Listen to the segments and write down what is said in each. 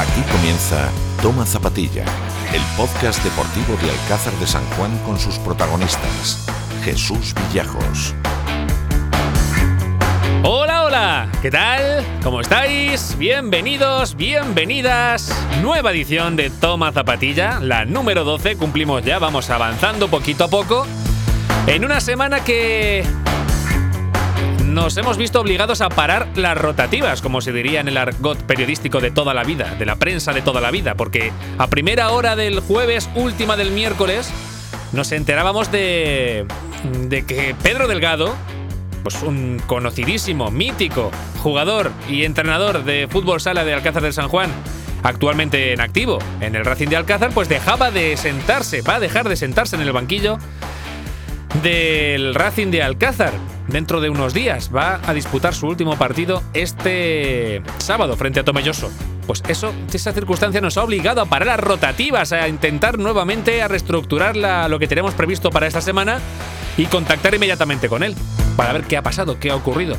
Aquí comienza Toma Zapatilla, el podcast deportivo de Alcázar de San Juan con sus protagonistas. Jesús Villajos. Hola, hola, ¿qué tal? ¿Cómo estáis? Bienvenidos, bienvenidas. Nueva edición de Toma Zapatilla, la número 12. Cumplimos ya, vamos avanzando poquito a poco. En una semana que nos hemos visto obligados a parar las rotativas, como se diría en el argot periodístico de toda la vida, de la prensa de toda la vida, porque a primera hora del jueves, última del miércoles, nos enterábamos de, de que Pedro Delgado, pues un conocidísimo, mítico jugador y entrenador de fútbol sala de Alcázar del San Juan, actualmente en activo en el Racing de Alcázar, pues dejaba de sentarse, va a dejar de sentarse en el banquillo del Racing de Alcázar. Dentro de unos días va a disputar su último partido este sábado frente a Tomelloso. Pues eso, esa circunstancia nos ha obligado a parar las rotativas, a intentar nuevamente a reestructurar lo que tenemos previsto para esta semana y contactar inmediatamente con él para ver qué ha pasado, qué ha ocurrido.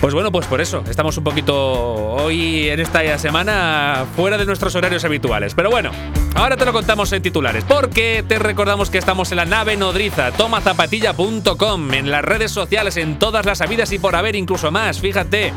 Pues bueno, pues por eso, estamos un poquito hoy en esta semana fuera de nuestros horarios habituales. Pero bueno, ahora te lo contamos en titulares, porque te recordamos que estamos en la nave nodriza, tomazapatilla.com, en las redes sociales, en todas las habidas y por haber, incluso más, fíjate.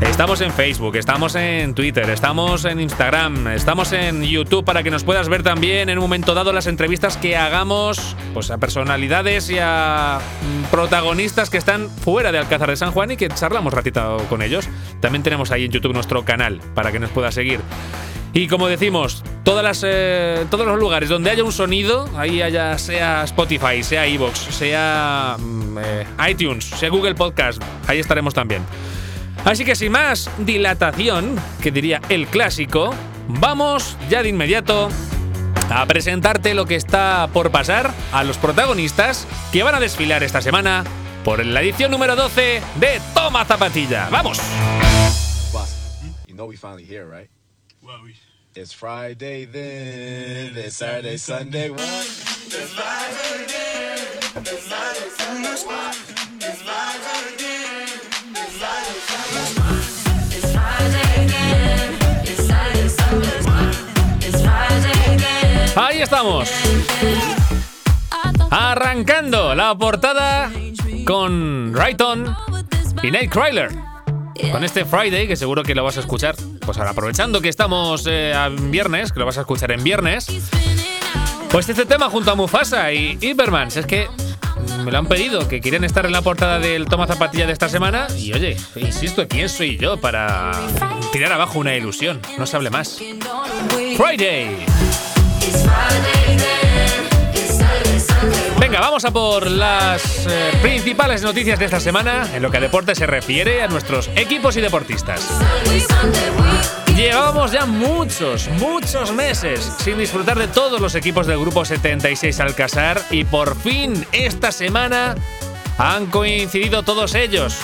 Estamos en Facebook, estamos en Twitter, estamos en Instagram, estamos en YouTube para que nos puedas ver también en un momento dado las entrevistas que hagamos pues, a personalidades y a mm, protagonistas que están fuera de Alcázar de San Juan y que charlamos ratito con ellos. También tenemos ahí en YouTube nuestro canal para que nos puedas seguir. Y como decimos, todas las, eh, todos los lugares donde haya un sonido, ahí haya sea Spotify, sea Evox, sea mm, eh, iTunes, sea Google Podcast, ahí estaremos también. Así que sin más dilatación, que diría el clásico, vamos ya de inmediato a presentarte lo que está por pasar a los protagonistas que van a desfilar esta semana por la edición número 12 de Toma Zapatilla. ¡Vamos! Ahí estamos. Arrancando la portada con Rayton y Nate Kryler. Con este Friday, que seguro que lo vas a escuchar. Pues ahora, aprovechando que estamos eh, en viernes, que lo vas a escuchar en viernes. Pues este tema junto a Mufasa y Ibermans. Es que me lo han pedido, que quieren estar en la portada del Toma Zapatilla de esta semana. Y oye, insisto, ¿quién soy yo para tirar abajo una ilusión? No se hable más. Friday. Venga, vamos a por las eh, principales noticias de esta semana en lo que a deporte se refiere a nuestros equipos y deportistas. Llevábamos ya muchos, muchos meses sin disfrutar de todos los equipos del grupo 76 Alcázar y por fin esta semana han coincidido todos ellos.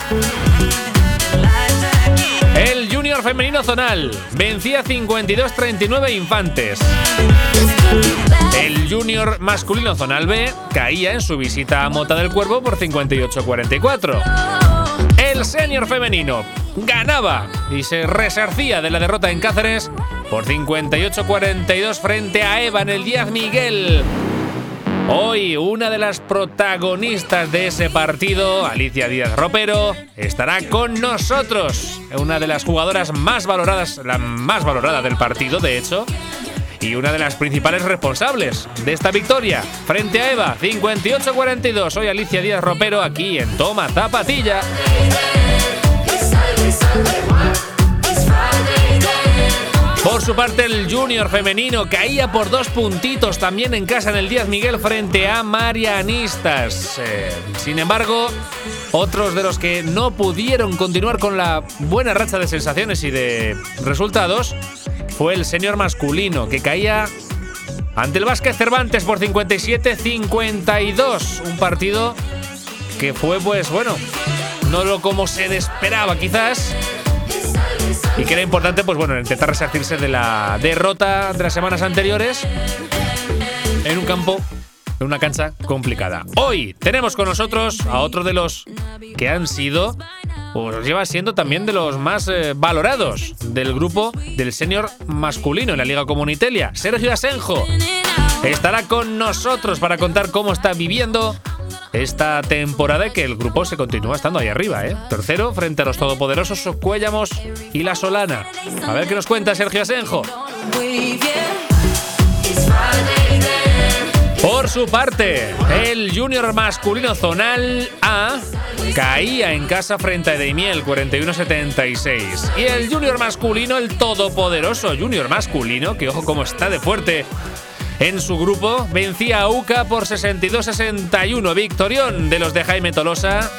El Junior Femenino Zonal vencía 52-39 Infantes. El Junior Masculino Zonal B caía en su visita a Mota del Cuervo por 58-44. El Senior Femenino ganaba y se resarcía de la derrota en Cáceres por 58-42 frente a Eva en el Díaz Miguel. Hoy, una de las protagonistas de ese partido, Alicia Díaz Ropero, estará con nosotros. Una de las jugadoras más valoradas, la más valorada del partido, de hecho, y una de las principales responsables de esta victoria frente a Eva, 58-42. Soy Alicia Díaz Ropero aquí en Toma Zapatilla. Por su parte, el Junior femenino caía por dos puntitos también en casa en el Díaz Miguel frente a Marianistas. Eh, sin embargo, otros de los que no pudieron continuar con la buena racha de sensaciones y de resultados fue el senior masculino, que caía ante el Vázquez Cervantes por 57-52. Un partido que fue, pues bueno, no lo como se esperaba quizás. Y que era importante, pues bueno, intentar resarcirse de la derrota de las semanas anteriores en un campo, una cancha complicada. Hoy tenemos con nosotros a otro de los que han sido pues lleva siendo también de los más eh, valorados del grupo del senior masculino en la Liga Comunitelia. Sergio Asenjo estará con nosotros para contar cómo está viviendo esta temporada que el grupo se continúa estando ahí arriba, ¿eh? Tercero frente a los todopoderosos Cuéllamos y La Solana. A ver qué nos cuenta Sergio Asenjo. Por su parte, el junior masculino zonal A caía en casa frente a Daimiel 41-76. Y el junior masculino, el todopoderoso junior masculino, que ojo cómo está de fuerte en su grupo, vencía a UCA por 62-61. Victorión de los de Jaime Tolosa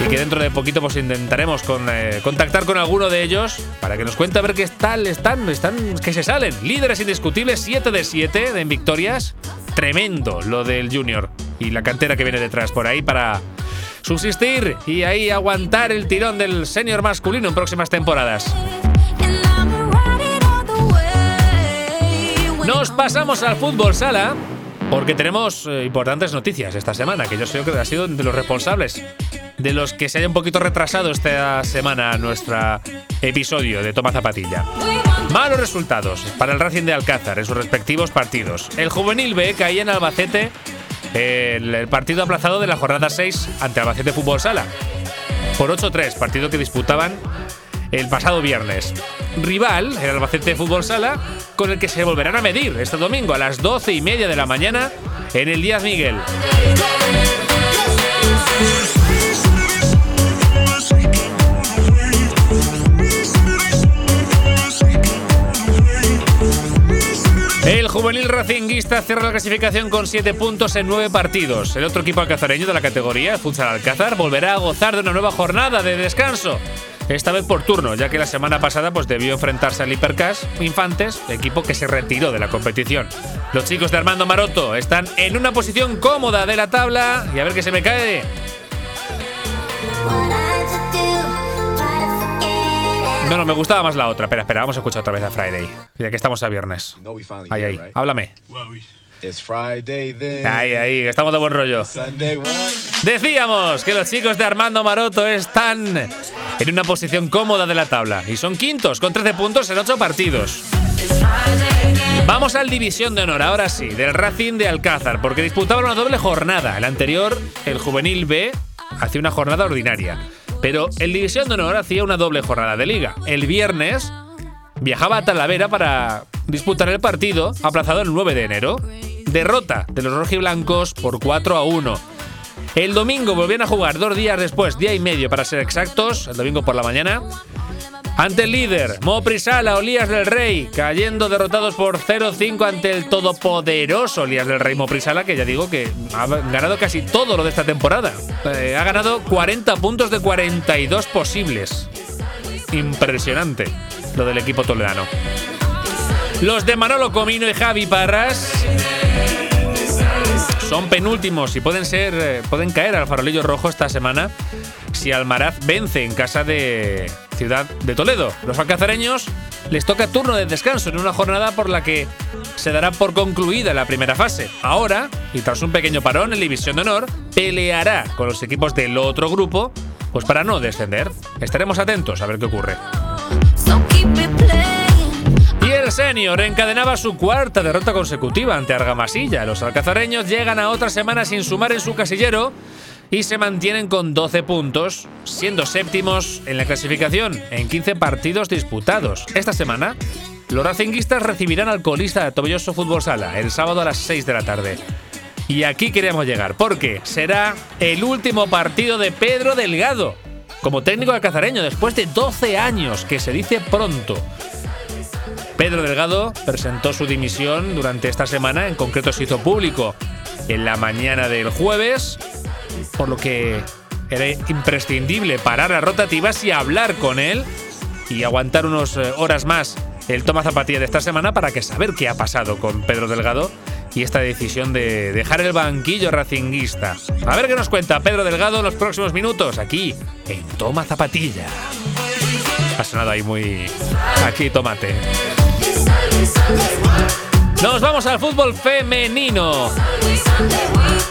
y que dentro de poquito pues intentaremos con, eh, contactar con alguno de ellos para que nos cuente a ver qué tal están, están, que se salen. Líderes indiscutibles, 7 de 7 en victorias. Tremendo lo del Junior y la cantera que viene detrás por ahí para subsistir y ahí aguantar el tirón del senior masculino en próximas temporadas. Nos pasamos al fútbol sala porque tenemos eh, importantes noticias esta semana, que yo sé que ha sido de los responsables de los que se haya un poquito retrasado esta semana nuestro episodio de Toma Zapatilla. Malos resultados para el Racing de Alcázar en sus respectivos partidos. El Juvenil B caía en Albacete el, partido aplazado de la jornada 6 ante Albacete Fútbol Sala. Por 8-3, partido que disputaban el pasado viernes. Rival, el Albacete Fútbol Sala, con el que se volverán a medir este domingo a las 12 y media de la mañana en el Díaz Miguel. El juvenil racinguista cierra la clasificación con 7 puntos en 9 partidos. El otro equipo alcazareño de la categoría, el Futsal Alcázar, volverá a gozar de una nueva jornada de descanso. Esta vez por turno, ya que la semana pasada pues, debió enfrentarse al Hipercash Infantes, equipo que se retiró de la competición. Los chicos de Armando Maroto están en una posición cómoda de la tabla y a ver qué se me cae. No, no, me gustaba más la otra. Espera, espera, vamos a escuchar otra vez a Friday. Ya que estamos a viernes. Ahí, ahí. Háblame. Ahí, ahí, estamos de buen rollo. Decíamos que los chicos de Armando Maroto están en una posición cómoda de la tabla y son quintos con 13 puntos en 8 partidos. Vamos al División de Honor, ahora sí, del Racing de Alcázar, porque disputaban una doble jornada. El anterior, el Juvenil B, hacía una jornada ordinaria. Pero el División de Honor hacía una doble jornada de liga. El viernes viajaba a Talavera para disputar el partido, aplazado el 9 de enero. Derrota de los rojiblancos por 4 a 1. El domingo volvían a jugar dos días después, día y medio para ser exactos, el domingo por la mañana. Ante el líder, Moprisala, Olías del Rey, cayendo derrotados por 0-5 ante el todopoderoso Olías del Rey Moprisala, que ya digo que ha ganado casi todo lo de esta temporada. Eh, ha ganado 40 puntos de 42 posibles. Impresionante lo del equipo toledano. Los de Manolo Comino y Javi Parras son penúltimos y pueden ser eh, pueden caer al farolillo rojo esta semana si Almaraz vence en casa de Ciudad de Toledo. Los alcazareños les toca turno de descanso en una jornada por la que se dará por concluida la primera fase. Ahora, y tras un pequeño parón en División de Honor, peleará con los equipos del otro grupo, pues para no descender. Estaremos atentos a ver qué ocurre. Y el senior encadenaba su cuarta derrota consecutiva ante Argamasilla. Los alcazareños llegan a otra semana sin sumar en su casillero y se mantienen con 12 puntos, siendo séptimos en la clasificación en 15 partidos disputados. Esta semana, los racinguistas recibirán al colista de Tomelloso Fútbol Sala el sábado a las 6 de la tarde. Y aquí queremos llegar, porque será el último partido de Pedro Delgado como técnico alcazareño después de 12 años, que se dice pronto. Pedro Delgado presentó su dimisión durante esta semana, en concreto se hizo público en la mañana del jueves por lo que era imprescindible parar las rotativas y hablar con él y aguantar unas eh, horas más el toma zapatilla de esta semana para que saber qué ha pasado con Pedro Delgado y esta decisión de dejar el banquillo racinguista. A ver qué nos cuenta Pedro Delgado en los próximos minutos aquí en Toma Zapatilla. Ha sonado ahí muy... Aquí tomate. Nos vamos al fútbol femenino.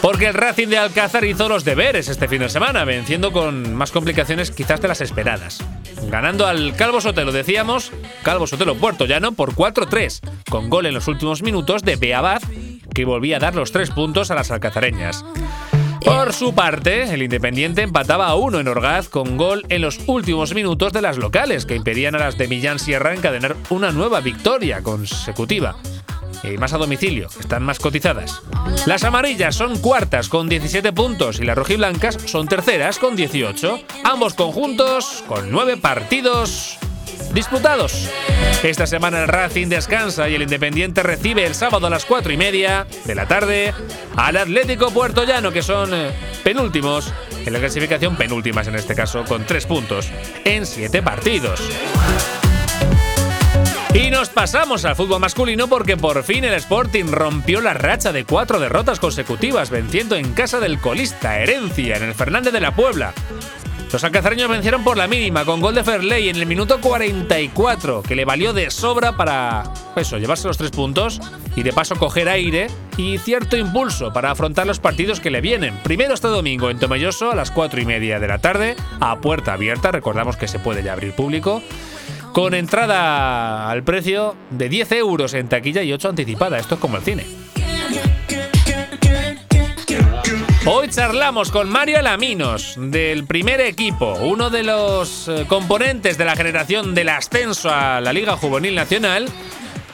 Porque el Racing de Alcázar hizo los deberes este fin de semana, venciendo con más complicaciones quizás de las esperadas. Ganando al Calvo Sotelo, decíamos, Calvo Sotelo Puerto Llano por 4-3, con gol en los últimos minutos de Beabad, que volvía a dar los tres puntos a las alcazareñas. Por su parte, el Independiente empataba a uno en Orgaz con gol en los últimos minutos de las locales, que impedían a las de Millán Sierra encadenar una nueva victoria consecutiva. Y más a domicilio, están más cotizadas. Las amarillas son cuartas con 17 puntos y las rojiblancas son terceras con 18. Ambos conjuntos con 9 partidos disputados. Esta semana el Racing descansa y el Independiente recibe el sábado a las 4 y media de la tarde al Atlético Puerto Llano, que son eh, penúltimos en la clasificación, penúltimas en este caso, con 3 puntos en 7 partidos. Y nos pasamos al fútbol masculino porque por fin el Sporting rompió la racha de cuatro derrotas consecutivas, venciendo en casa del colista Herencia en el Fernández de la Puebla. Los alcazareños vencieron por la mínima con gol de Ferley en el minuto 44, que le valió de sobra para eso, llevarse los tres puntos y de paso coger aire y cierto impulso para afrontar los partidos que le vienen. Primero este domingo en Tomelloso a las 4 y media de la tarde, a puerta abierta, recordamos que se puede ya abrir público con entrada al precio de 10 euros en taquilla y 8 anticipada. Esto es como el cine. Hoy charlamos con Mario Alaminos, del primer equipo, uno de los eh, componentes de la generación del ascenso a la Liga Juvenil Nacional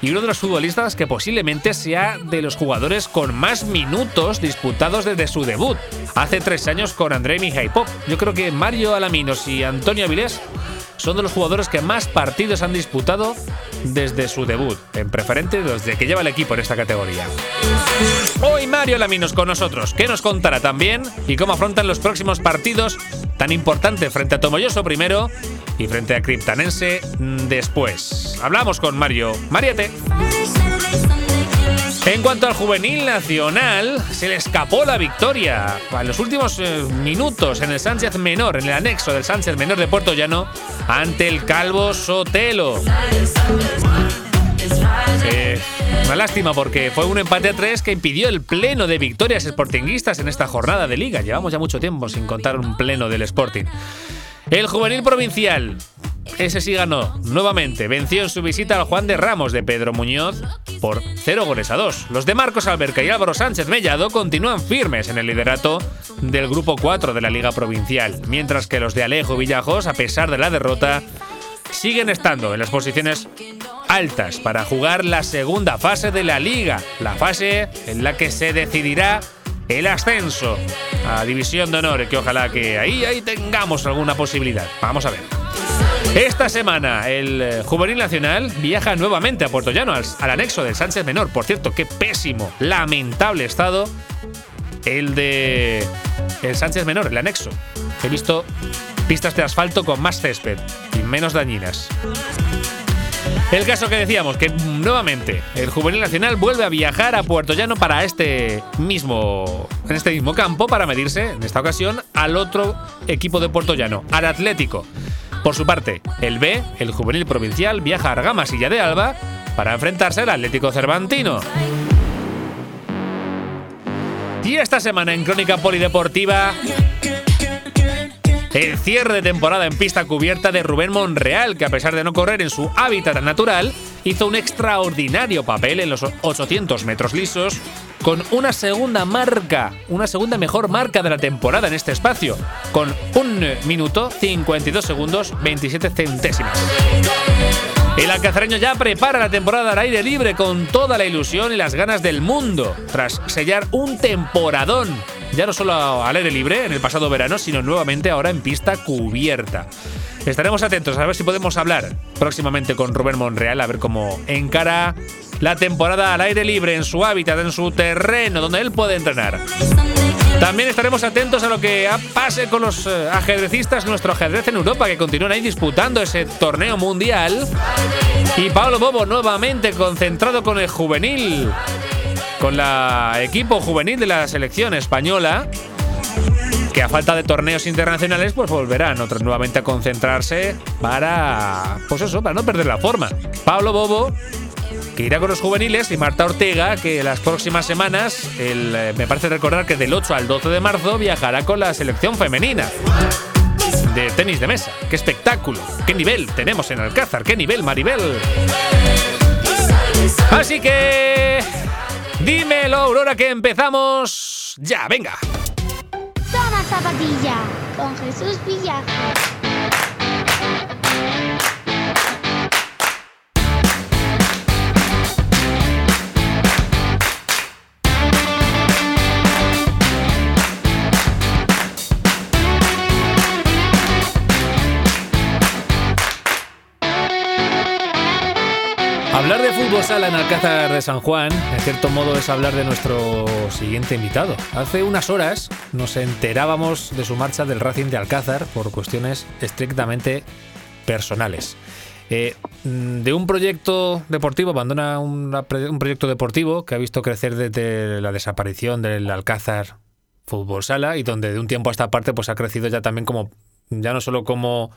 y uno de los futbolistas que posiblemente sea de los jugadores con más minutos disputados desde su debut, hace tres años con André Pop. Yo creo que Mario Alaminos y Antonio Avilés son de los jugadores que más partidos han disputado desde su debut, en preferente desde que lleva el equipo en esta categoría. Hoy Mario Laminos con nosotros, que nos contará también y cómo afrontan los próximos partidos tan importantes frente a Tomoyoso primero y frente a Cryptanense después. Hablamos con Mario. Mariate. En cuanto al juvenil nacional, se le escapó la victoria. En los últimos eh, minutos en el Sánchez Menor, en el anexo del Sánchez Menor de Puerto Llano, ante el Calvo Sotelo. Eh, una lástima porque fue un empate a tres que impidió el pleno de victorias sportinguistas en esta jornada de liga. Llevamos ya mucho tiempo sin contar un pleno del Sporting. El juvenil provincial ese sí ganó, nuevamente, venció en su visita al Juan de Ramos de Pedro Muñoz por 0 goles a 2. Los de Marcos Alberca y Álvaro Sánchez Mellado continúan firmes en el liderato del grupo 4 de la Liga Provincial, mientras que los de Alejo Villajos, a pesar de la derrota, siguen estando en las posiciones altas para jugar la segunda fase de la liga, la fase en la que se decidirá el ascenso a División de Honor, que ojalá que ahí, ahí tengamos alguna posibilidad. Vamos a ver. Esta semana el eh, Juvenil Nacional viaja nuevamente a Puerto Llano, al, anexo del Sánchez Menor. Por cierto, qué pésimo, lamentable estado el de el Sánchez Menor, el anexo. He visto pistas de asfalto con más césped y menos dañinas. El caso que decíamos, que nuevamente el Juvenil Nacional vuelve a viajar a Puerto Llano para este mismo, en este mismo campo para medirse, en esta ocasión, al otro equipo de Puerto Llano, al Atlético. Por su parte, el B, el juvenil provincial, viaja a Argamasilla de Alba para enfrentarse al Atlético Cervantino. Y esta semana en Crónica Polideportiva, el cierre de temporada en pista cubierta de Rubén Monreal, que a pesar de no correr en su hábitat natural, hizo un extraordinario papel en los 800 metros lisos, con una segunda marca, una segunda mejor marca de la temporada en este espacio, con un minuto 52 segundos 27 centésimas. El alcazareño ya prepara la temporada al aire libre con toda la ilusión y las ganas del mundo, tras sellar un temporadón, ya no solo al aire libre en el pasado verano, sino nuevamente ahora en pista cubierta. Estaremos atentos a ver si podemos hablar próximamente con Rubén Monreal, a ver cómo encara la temporada al aire libre, en su hábitat, en su terreno, donde él puede entrenar. También estaremos atentos a lo que pase con los eh, ajedrecistas, nuestro ajedrez en Europa, que continúan ahí disputando ese torneo mundial. Y Pablo Bobo nuevamente concentrado con el juvenil, con la equipo juvenil de la selección española, que a falta de torneos internacionales, pues volverán otra, nuevamente a concentrarse para, pues eso, para no perder la forma. Pablo Bobo que irá con los juveniles, y Marta Ortega, que las próximas semanas, el, me parece recordar que del 8 al 12 de marzo, viajará con la selección femenina de tenis de mesa. ¡Qué espectáculo! ¡Qué nivel tenemos en Alcázar! ¡Qué nivel, Maribel! Así que... Dímelo, Aurora, que empezamos ya, venga. Toma zapatilla con Jesús. Hablar de fútbol sala en Alcázar de San Juan, en cierto modo, es hablar de nuestro siguiente invitado. Hace unas horas nos enterábamos de su marcha del Racing de Alcázar por cuestiones estrictamente personales. Eh, de un proyecto deportivo, abandona un proyecto deportivo que ha visto crecer desde la desaparición del Alcázar Fútbol Sala y donde de un tiempo a esta parte pues ha crecido ya también como, ya no solo como,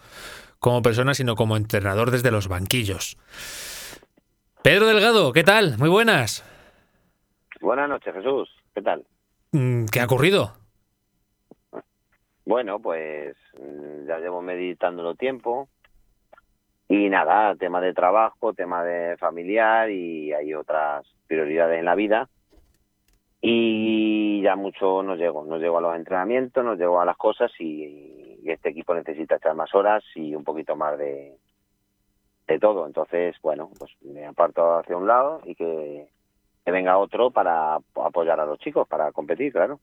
como persona, sino como entrenador desde los banquillos. Pedro Delgado, ¿qué tal? Muy buenas. Buenas noches, Jesús. ¿Qué tal? Mm, ¿Qué ha ocurrido? Bueno, pues mm, ya llevo meditándolo tiempo. Y nada, tema de trabajo, tema de familiar y hay otras prioridades en la vida. Y ya mucho nos llego, nos llego a los entrenamientos, nos llego a las cosas y este equipo necesita echar más horas y un poquito más de, de todo. Entonces, bueno, pues me aparto hacia un lado y que, venga otro para apoyar a los chicos, para competir, claro.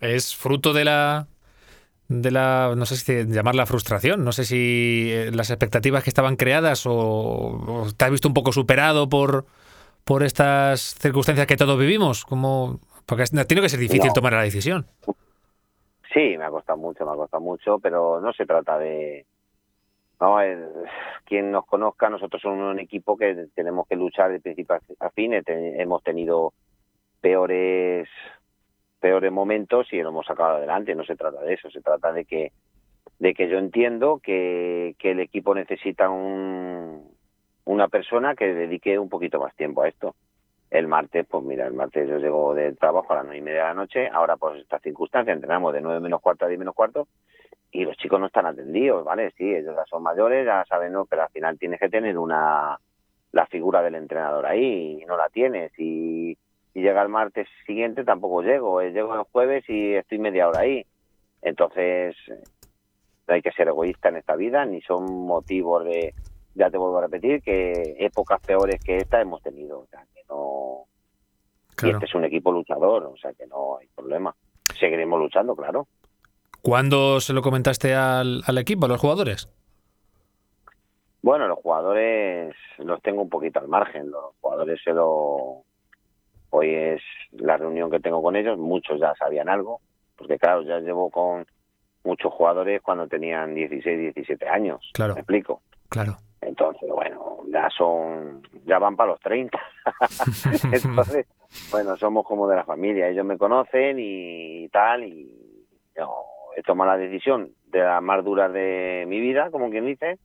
Es fruto de la de la, no sé si llamarla frustración, no sé si eh, las expectativas que estaban creadas o, te has visto un poco superado por, por estas circunstancias que todos vivimos, como porque tiene que ser difícil tomar la decisión. Sí, me ha costado mucho, me ha costado mucho, pero no se trata de, no, quien nos conozca, nosotros somos un equipo que tenemos que luchar de principio a fin. hemos tenido peores peores momentos y lo hemos sacado adelante. No se trata de eso, se trata de que de que yo entiendo que, que el equipo necesita un, una persona que dedique un poquito más tiempo a esto. El martes, pues mira, el martes yo llego del trabajo a las nueve y media de la noche, ahora por esta circunstancia entrenamos de nueve menos cuarto a diez menos cuarto y los chicos no están atendidos, ¿vale? Sí, ellos ya son mayores, ya saben, ¿no? pero al final tienes que tener una la figura del entrenador ahí y no la tienes y, llega el martes siguiente tampoco llego, eh, llego el jueves y estoy media hora ahí. Entonces, no hay que ser egoísta en esta vida, ni son motivos de, ya te vuelvo a repetir, que épocas peores que esta hemos tenido. O sea, que no... Y este es un equipo luchador, o sea que no hay problema. Seguiremos luchando, claro. ¿Cuándo se lo comentaste al, equipo, a los jugadores? Bueno, los jugadores los tengo un poquito al margen. Los jugadores se lo. Hoy es la reunión que tengo con ellos. Muchos ya sabían algo, porque claro, ya llevo con muchos jugadores cuando tenían 16, 17 años. Claro. ¿Me explico? Claro. Entonces, bueno, ya son. Ya van para los 30. Entonces, bueno, somos como de la familia. Ellos me conocen y tal, y. No, he tomado la decisión de las más duras de mi vida, como quien dice,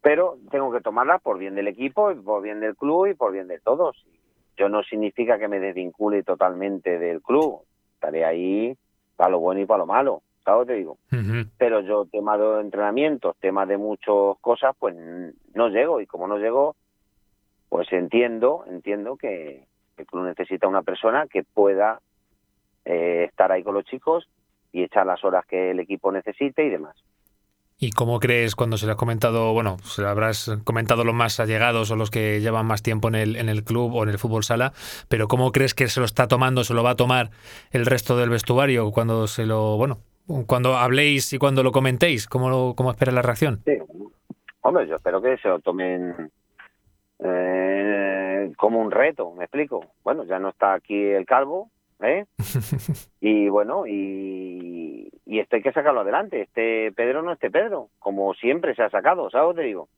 pero tengo que tomarla por bien del equipo, por bien del club y por bien de todos. Yo no significa que me desvincule totalmente del club, estaré ahí para lo bueno y para lo malo, ¿sabes? Te digo. Pero yo, tema de entrenamientos, tema de muchas cosas, pues no llego y como no llego, pues entiendo, entiendo que el club necesita una persona que pueda eh, estar ahí con los chicos y echar las horas que el equipo necesite y demás. ¿Y cómo crees cuando se le has comentado, bueno, se lo habrás comentado los más allegados o los que llevan más tiempo en el, en el club o en el fútbol sala, pero cómo crees que se lo está tomando, se lo va a tomar el resto del vestuario cuando se lo, bueno, cuando habléis y cuando lo comentéis? ¿Cómo, cómo espera la reacción? Sí, hombre, yo espero que se lo tomen eh, como un reto, me explico. Bueno, ya no está aquí el calvo, ¿eh? y bueno, y, y esto hay que sacarlo adelante. Este Pedro no este Pedro, como siempre se ha sacado, ¿sabes? Te digo.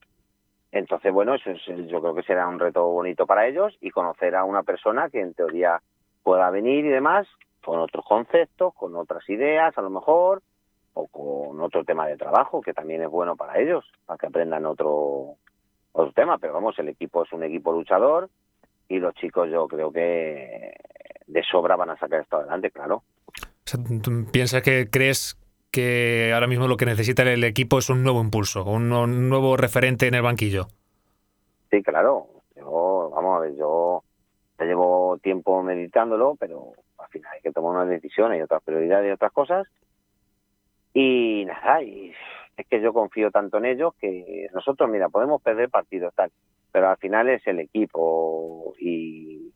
Entonces, bueno, eso yo creo que será un reto bonito para ellos y conocer a una persona que en teoría pueda venir y demás, con otros conceptos, con otras ideas a lo mejor, o con otro tema de trabajo que también es bueno para ellos, para que aprendan otro otro tema, pero vamos, el equipo es un equipo luchador y los chicos yo creo que de sobra van a sacar esto adelante, claro. ¿Piensas que crees que ahora mismo lo que necesita el equipo es un nuevo impulso, un, nuevo referente en el banquillo? Sí, claro. Yo, vamos a ver, yo ya llevo tiempo meditándolo, pero al final hay que tomar una decisión, hay otras prioridades y otras cosas. Y nada, y es que yo confío tanto en ellos que nosotros, mira, podemos perder partidos tal, pero al final es el equipo y,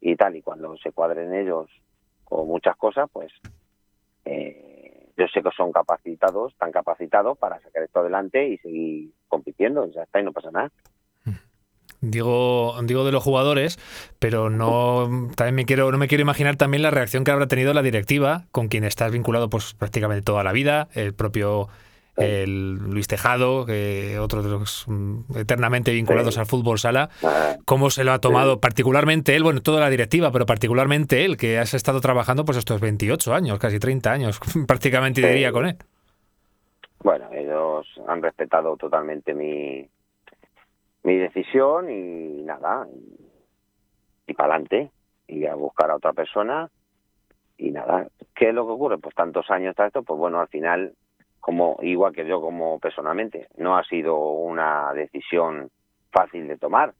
y tal, y cuando se cuadren ellos con muchas cosas, pues eh, yo sé que son capacitados, tan capacitados para sacar esto adelante y seguir compitiendo, ya está, y no pasa nada. Digo, digo de los jugadores, pero no también me quiero, no me quiero imaginar también la reacción que habrá tenido la directiva, con quien estás vinculado pues prácticamente toda la vida, el propio el Luis Tejado, que otro de los mm, eternamente vinculados al fútbol sala, ah. cómo se lo ha tomado particularmente él, bueno, toda la directiva, pero particularmente él, que has estado trabajando pues estos 28 años, casi 30 años, prácticamente diría con él. Bueno, ellos han respetado totalmente mi, mi decisión y nada, y, para adelante, y a buscar a otra persona y nada. ¿Qué es lo que ocurre? Pues tantos años tras esto, pues bueno, al final como igual que yo como personalmente. No ha sido una decisión fácil de tomar,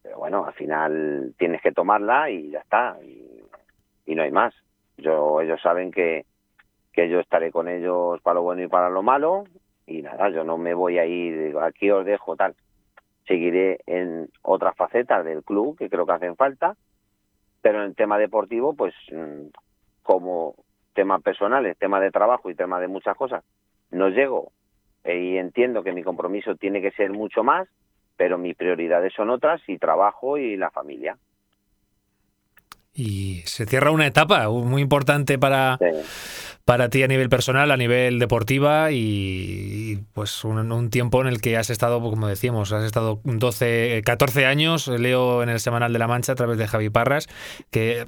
pero bueno, al final tienes que tomarla y ya está, y, no hay más. Yo ellos saben que que yo estaré con ellos para lo bueno y para lo malo y nada, yo no me voy a ir, aquí os dejo tal. Seguiré en otras facetas del club que creo que hacen falta, pero en el tema deportivo, pues mm, como temas personales, tema de trabajo y tema de muchas cosas, no llego eh, y entiendo que mi compromiso tiene que ser mucho más, pero mis prioridades son otras y trabajo y la familia. Y se cierra una etapa muy importante para, para ti a nivel personal, a nivel deportiva y, pues un, tiempo en el que has estado, como decíamos, has estado 12, 14 años, leo en el Semanal de la Mancha a través de Javi Parras, que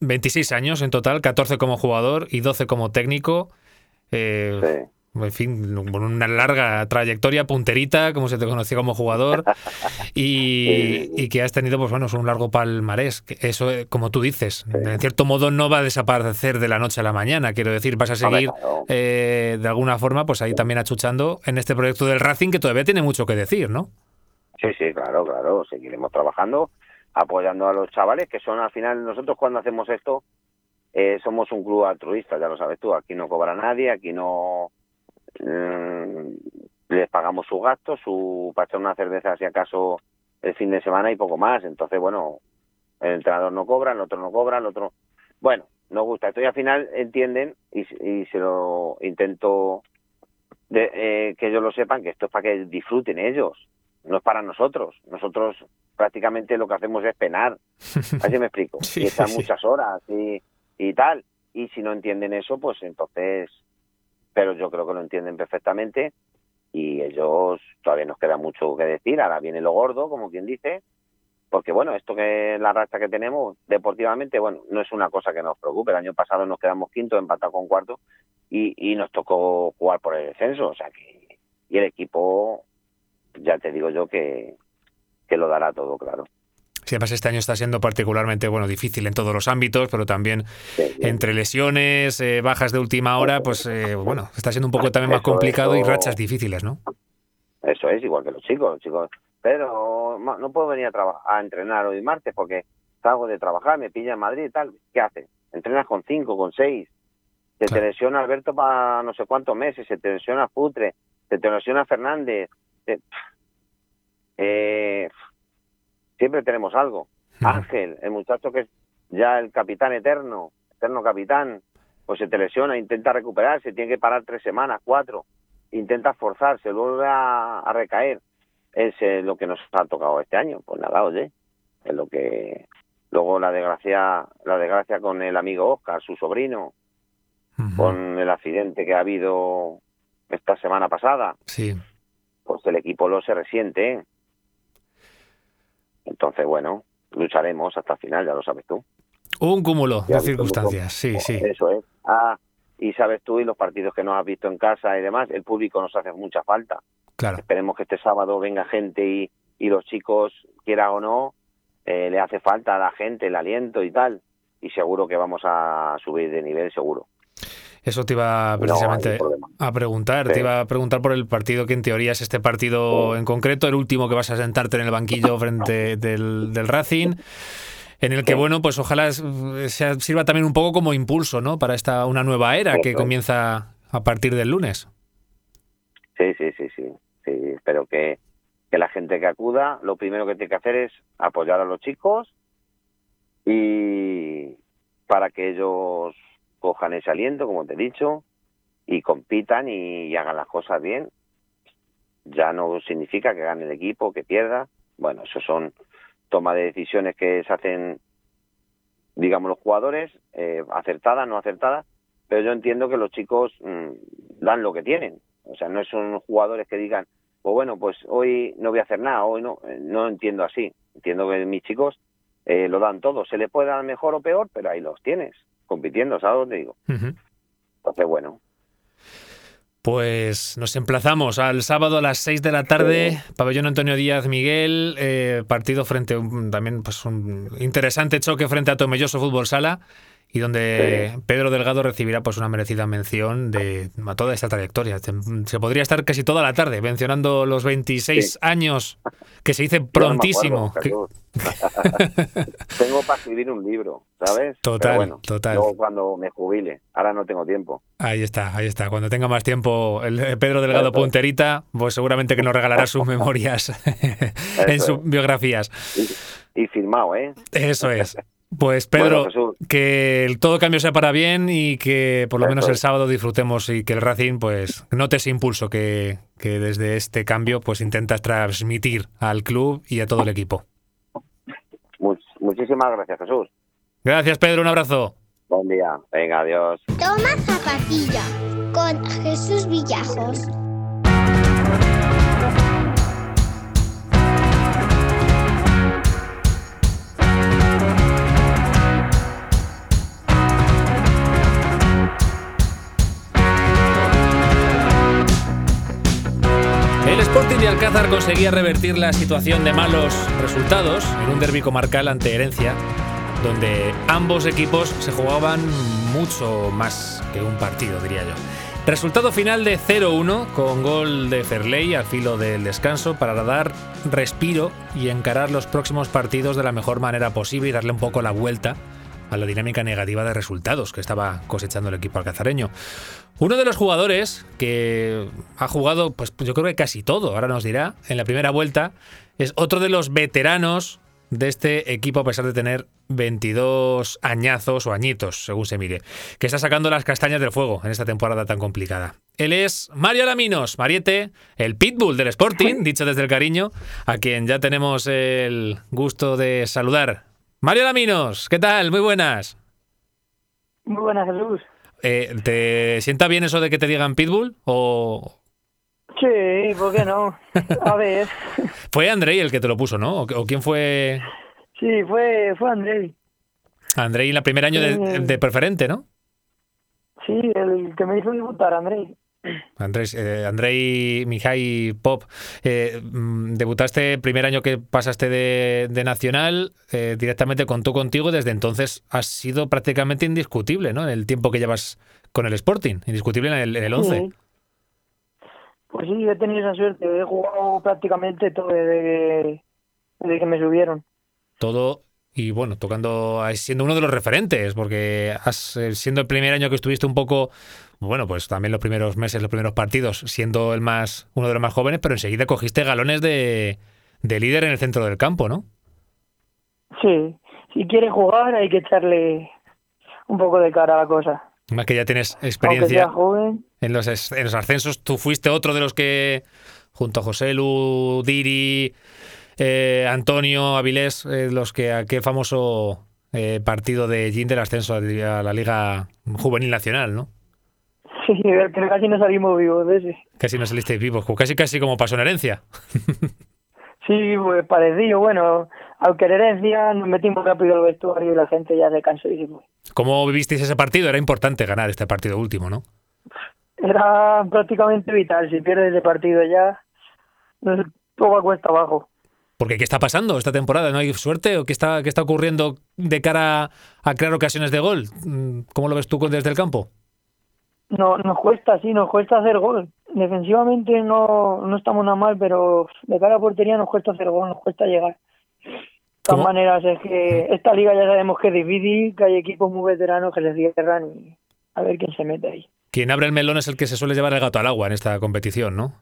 26 años en total, 14 como jugador y 12 como técnico. Eh, en fin, con una larga trayectoria punterita, como se te conocía como jugador, y, que has tenido, pues bueno, un largo palmarés. Eso, eh, como tú dices, en cierto modo no va a desaparecer de la noche a la mañana. Quiero decir, vas a seguir eh, de alguna forma, pues ahí también achuchando en este proyecto del Racing que todavía tiene mucho que decir, ¿no? Sí, sí, claro, claro. Seguiremos trabajando, apoyando a los chavales, que son al final, nosotros cuando hacemos esto, eh, somos un club altruista, ya lo sabes tú. Aquí no cobra nadie, aquí no Mm, les pagamos su gasto, su para echar una cerveza si acaso el fin de semana y poco más. Entonces, bueno, el entrenador no cobra, el otro no cobra, el otro... Bueno, nos gusta. Esto y al final entienden y, se lo intento de, eh, que ellos lo sepan, que esto es para que disfruten ellos, no es para nosotros. Nosotros prácticamente lo que hacemos es penar. Así me explico. y están muchas horas y, y tal. Y si no entienden eso, pues entonces pero yo creo que lo entienden perfectamente y ellos todavía nos queda mucho que decir, ahora viene lo gordo, como quien dice, porque bueno, esto que la racha que tenemos deportivamente, bueno, no es una cosa que nos preocupe, el año pasado nos quedamos quinto, empatados con cuarto y, y nos tocó jugar por el descenso, o sea que y el equipo ya te digo yo que, que lo dará todo, claro. Sí, además este año está siendo particularmente bueno difícil en todos los ámbitos, pero también entre lesiones, eh, bajas de última hora, pues eh, bueno, está siendo un poco también más complicado y rachas difíciles, ¿no? Eso es, igual que los chicos, los chicos. Pero no puedo venir a, a entrenar hoy martes porque salgo de trabajar, me pilla en Madrid y tal. ¿Qué haces? Entrenas con cinco, con seis. Se te lesiona Alberto para no sé cuántos meses, se te lesiona Putre, se te lesiona Fernández. Eh, siempre tenemos algo. Ángel, el muchacho que es ya el capitán eterno, eterno capitán, pues se te lesiona, intenta recuperarse, tiene que parar tres semanas, cuatro, intenta esforzarse, vuelve a, recaer. Es eh, lo que nos ha tocado este año. Pues nada, oye, es lo que... Luego la desgracia, la desgracia con el amigo Oscar, su sobrino, con el accidente que ha habido esta semana pasada. Sí. Pues el equipo lo se resiente, ¿eh? Entonces, bueno, lucharemos hasta el final, ya lo sabes tú. Un cúmulo de circunstancias, sí, sí. Eso es. Ah, y sabes tú, y los partidos que nos has visto en casa y demás, el público nos hace mucha falta. Claro. Esperemos que este sábado venga gente y, y los chicos, quiera o no, eh, le hace falta a la gente el aliento y tal. Y seguro que vamos a subir de nivel, seguro. Eso te iba precisamente a preguntar. Te iba a preguntar por el partido que en teoría es este partido en concreto, el último que vas a sentarte en el banquillo frente del, del Racing. En el que, Sí. bueno, pues ojalá sea- sirva también un poco como impulso, ¿no? Para esta una nueva era que comienza a partir del lunes. Sí, sí, sí, sí. sí espero que, que la gente que acuda, lo primero que tiene que hacer es apoyar a los chicos y para que ellos cojan ese aliento, como te he dicho, y compitan y, hagan las cosas bien. Ya no significa que gane el equipo, que pierda. Bueno, eso son toma de decisiones que se hacen, digamos, los jugadores, eh, acertadas, no acertadas, pero yo entiendo que los chicos mm, dan lo que tienen. O sea, no son jugadores que digan, pues bueno, pues hoy no voy a hacer nada, hoy no. Eh, No entiendo así. Entiendo que mis chicos eh, lo dan todo. Se les puede dar mejor o peor, pero ahí los tienes, compitiendo, ¿sabes dónde digo? Entonces, bueno, Pues nos emplazamos al sábado a las 6 de la tarde, pabellón Antonio Díaz Miguel, eh, partido frente a un, también pues un interesante choque frente a Tomelloso Fútbol Sala y donde Pedro Delgado recibirá pues una merecida mención de a toda esta trayectoria. Se, podría estar casi toda la tarde mencionando los 26 Sí. años que se dice no prontísimo. tengo para escribir un libro, ¿sabes? Total, bueno, total. Luego cuando me jubile, ahora no tengo tiempo. Ahí está, ahí está. Cuando tenga más tiempo, el eh, Pedro Delgado Eso. Punterita, pues seguramente que nos regalará sus memorias en sus biografías. Y, y firmado, ¿eh? Eso es. Pues Pedro, Bueno, Jesús. que el todo cambio sea para bien y que por lo Eso menos el sábado disfrutemos y que el Racing pues note ese impulso que, que desde este cambio pues intentas transmitir al club y a todo el equipo. Much- muchísimas gracias, Jesús. Gracias Pedro, un abrazo. Buen día. Venga, adiós. Toma zapatilla con Jesús Villajos. Sporting de Alcázar conseguía revertir la situación de malos resultados en un derbi comarcal ante Herencia, donde ambos equipos se jugaban mucho más que un partido, diría yo. Resultado final de 0-1 con gol de Ferley al filo del descanso para dar respiro y encarar los próximos partidos de la mejor manera posible y darle un poco la vuelta a la dinámica negativa de resultados que estaba cosechando el equipo alcazareño. Uno de los jugadores que ha jugado, pues yo creo que casi todo, ahora nos dirá, en la primera vuelta, es otro de los veteranos de este equipo a pesar de tener 22 añazos o añitos, según se mire, que está sacando las castañas del fuego en esta temporada tan complicada. Él es Mario Alaminos, Mariette, el pitbull del Sporting, dicho desde el cariño, a quien ya tenemos el gusto de saludar. Mario Alaminos, ¿qué tal? Muy buenas. Muy buenas, Jesús. Eh, ¿Te sienta bien eso de que te digan pitbull? ¿O Sí, ¿por qué no? A ver. fue Andrei el que te lo puso, no? ¿O, o quién fue Sí, fue, fue Andrei. Andrei en el primer año de, de preferente, no? Sí, el que me hizo debutar, Andrei. Andrés, eh, Andrei Mihai Pop, eh, mm, debutaste primer año que pasaste de, de Nacional, eh, directamente contó contigo, desde entonces has sido prácticamente indiscutible, ¿no? En el tiempo que llevas con el Sporting, indiscutible en el, en el 11. Sí. Pues sí, he tenido esa suerte. He jugado prácticamente todo desde que, desde que me subieron. Todo y bueno, tocando, siendo uno de los referentes, porque has, eh, siendo el primer año que estuviste un poco, bueno, pues también los primeros meses, los primeros partidos, siendo el más, uno de los más jóvenes, pero enseguida cogiste galones de, de líder en el centro del campo, ¿no? Sí, si quiere jugar hay que echarle un poco de cara a la cosa. Más que ya tienes experiencia joven. en los, en los ascensos, tú fuiste otro de los que, junto a José Lu, Diri, eh, Antonio, Avilés, eh, los que aquel famoso eh, partido de Gin del ascenso a la Liga Juvenil Nacional, ¿no? Sí, que casi no salimos vivos de ese. Casi no salisteis vivos, casi casi como pasó en herencia. Sí, pues parecido. Bueno, aunque en herencia nos metimos rápido al vestuario y la gente ya se cansó y se fue. ¿Cómo vivisteis ese partido? Era importante ganar este partido último, ¿no? Era prácticamente vital. Si pierdes ese partido ya, todo va cuesta abajo. Porque ¿qué está pasando esta temporada? ¿No hay suerte? ¿O qué está, qué está ocurriendo de cara a crear ocasiones de gol? Mm, ¿Cómo lo ves tú desde el campo? No, nos cuesta, sí, nos cuesta hacer gol. Defensivamente no, no estamos nada mal, pero de cara a portería nos cuesta hacer gol, nos cuesta llegar. De todas maneras, es que esta liga ya sabemos que es difícil, que hay equipos muy veteranos que se cierran y a ver quién se mete ahí. Quien abre el melón es el que se suele llevar el gato al agua en esta competición, ¿no?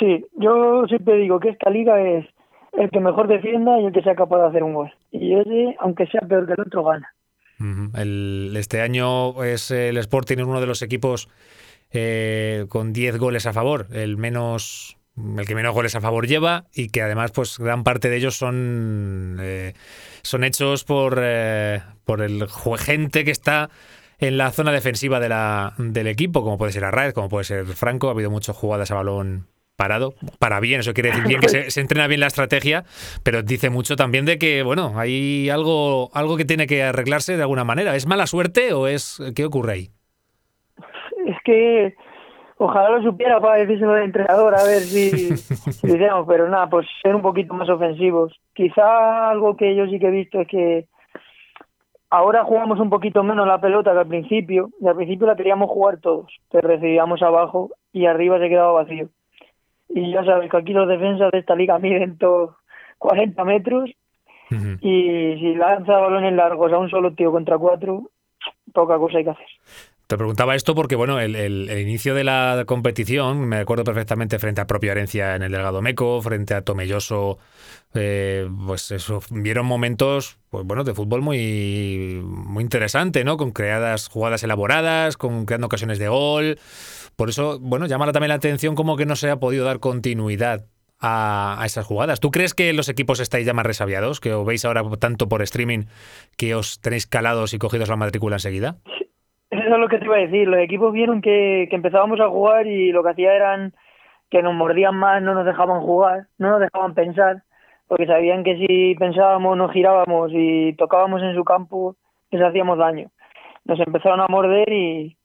Sí, yo siempre digo que esta liga es el que mejor defienda y el que sea capaz de hacer un gol. Y ese, aunque sea peor que el otro, gana. El, este año es el Sporting uno de los equipos eh, con 10 goles a favor, el menos el que menos goles a favor lleva y que además pues gran parte de ellos son eh, son hechos por eh, por el gente que está en la zona defensiva de la, del equipo, como puede ser Arraez, como puede ser Franco, ha habido muchas jugadas a balón parado, para bien, eso quiere decir bien que se, entrena bien la estrategia, pero dice mucho también de que, bueno, hay algo, algo que tiene que arreglarse de alguna manera. ¿Es mala suerte o es qué ocurre ahí? Es que ojalá lo supiera para decírselo del entrenador, a ver si, si pero nada, pues ser un poquito más ofensivos. Quizá algo que yo sí que he visto es que ahora jugamos un poquito menos la pelota que al principio, y al principio la queríamos jugar todos, pero recibíamos abajo y arriba se quedaba vacío. Y ya sabes que aquí los defensas de esta liga miden todos 40 metros y si lanza balones largos a un solo tío contra cuatro, poca cosa hay que hacer. Te preguntaba esto porque, bueno, el, inicio de la competición, me acuerdo perfectamente frente a propia herencia en el Delgado Meco, frente a Tomelloso, eh, pues eso, vieron momentos, pues bueno, de fútbol muy, muy interesante, ¿no? Con creadas jugadas elaboradas, con creando ocasiones de gol. Por eso, bueno, llama también la atención como que no se ha podido dar continuidad a, esas jugadas. ¿Tú crees que los equipos estáis ya más resabiados? ¿Que os veis ahora tanto por streaming que os tenéis calados y cogidos la matrícula enseguida? Eso es lo que te iba a decir. Los equipos vieron que, empezábamos a jugar y lo que hacía eran que nos mordían más, no nos dejaban jugar, no nos dejaban pensar, porque sabían que si pensábamos, nos girábamos y tocábamos en su campo, les hacíamos daño. Nos empezaron a morder y,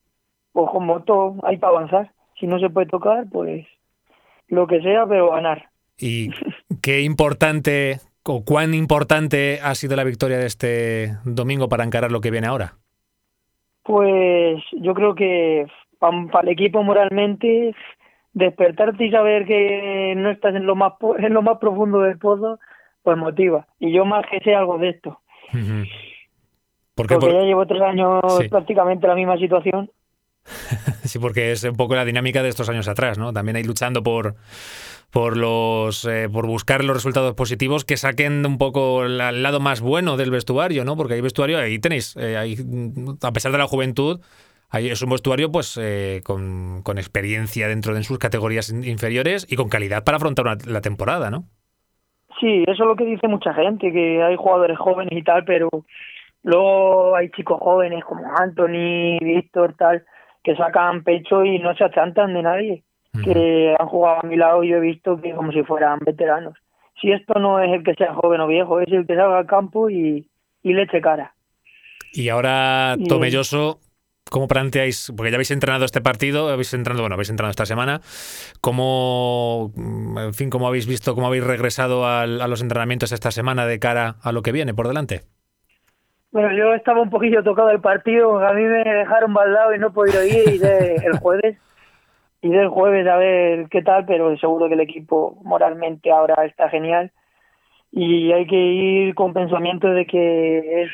pues como todo, hay para avanzar. Si no se puede tocar, pues lo que sea, pero ganar. ¿Y qué importante o cuán importante ha sido la victoria de este domingo para encarar lo que viene ahora? Pues yo creo que para el equipo moralmente despertarte y saber que no estás en lo más en lo más profundo del pozo, pues motiva. Y yo más que sé algo de esto. Porque ya llevo tres años prácticamente en la misma situación. sí, porque es un poco la dinámica de estos años atrás, ¿no? También hay luchando por por los eh, por buscar los resultados positivos que saquen un poco el, lado más bueno del vestuario, ¿no? Porque hay vestuario, ahí tenéis, eh, a pesar de la juventud, ahí es un vestuario pues eh, con, experiencia dentro de sus categorías inferiores y con calidad para afrontar la temporada, ¿no? Sí, eso es lo que dice mucha gente, que hay jugadores jóvenes y tal, pero luego hay chicos jóvenes como Anthony, Víctor, tal, que sacan pecho y no se achantan de nadie que han jugado a mi lado y yo he visto que como si fueran veteranos. Si esto no es el que sea joven o viejo, es el que salga al campo y, le eche cara. Y ahora, Tomelloso, ¿cómo planteáis? Porque ya habéis entrenado este partido, habéis entrenado, bueno, habéis entrenado esta semana. ¿Cómo, en fin, cómo habéis visto, cómo habéis regresado a los entrenamientos esta semana de cara a lo que viene por delante? Bueno, yo estaba un poquillo tocado del partido, a mí me dejaron baldado y no he podido ir y el jueves y del jueves a ver qué tal, pero seguro que el equipo moralmente ahora está genial y hay que ir con pensamiento de que es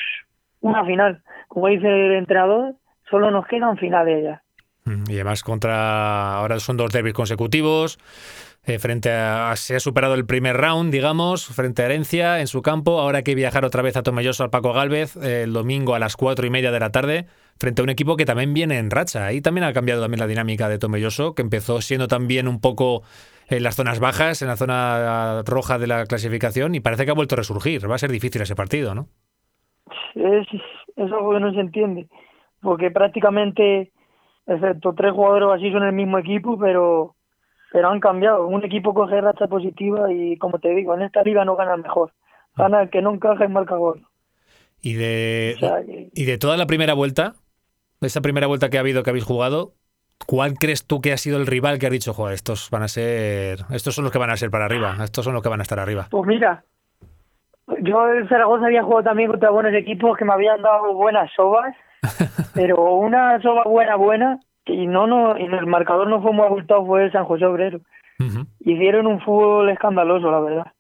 una final. Como dice el entrenador, solo nos quedan finales ya. Mm, y además contra ahora son dos derbis consecutivos. Eh, frente a se ha superado el primer round, digamos, frente a Herencia en su campo. Ahora hay que viajar otra vez a Tomelloso al Paco Galvez eh, el domingo a las cuatro y media de la tarde frente a un equipo que también viene en racha. Ahí también ha cambiado también la dinámica de Tomelloso, que empezó siendo también un poco en las zonas bajas, en la zona roja de la clasificación, y parece que ha vuelto a resurgir. Va a ser difícil ese partido, ¿no? Es, es algo que no se entiende, porque prácticamente, excepto tres jugadores así, son el mismo equipo, pero pero han cambiado. Un equipo coge racha positiva y, como te digo, en esta liga no gana mejor. Gana el que no encaja y marca gol. Y de, y de toda la primera vuelta, esa primera vuelta que ha habido, que habéis jugado, ¿cuál crees tú que ha sido el rival que ha dicho, joder, estos van a ser, estos son los que van a ser para arriba, estos son los que van a estar arriba? Pues mira, yo en Zaragoza había jugado también contra buenos equipos que me habían dado buenas sobas, pero una soba buena, buena, y no, no, y el marcador no fue muy abultado, fue el San José Obrero. Hicieron un fútbol escandaloso, la verdad.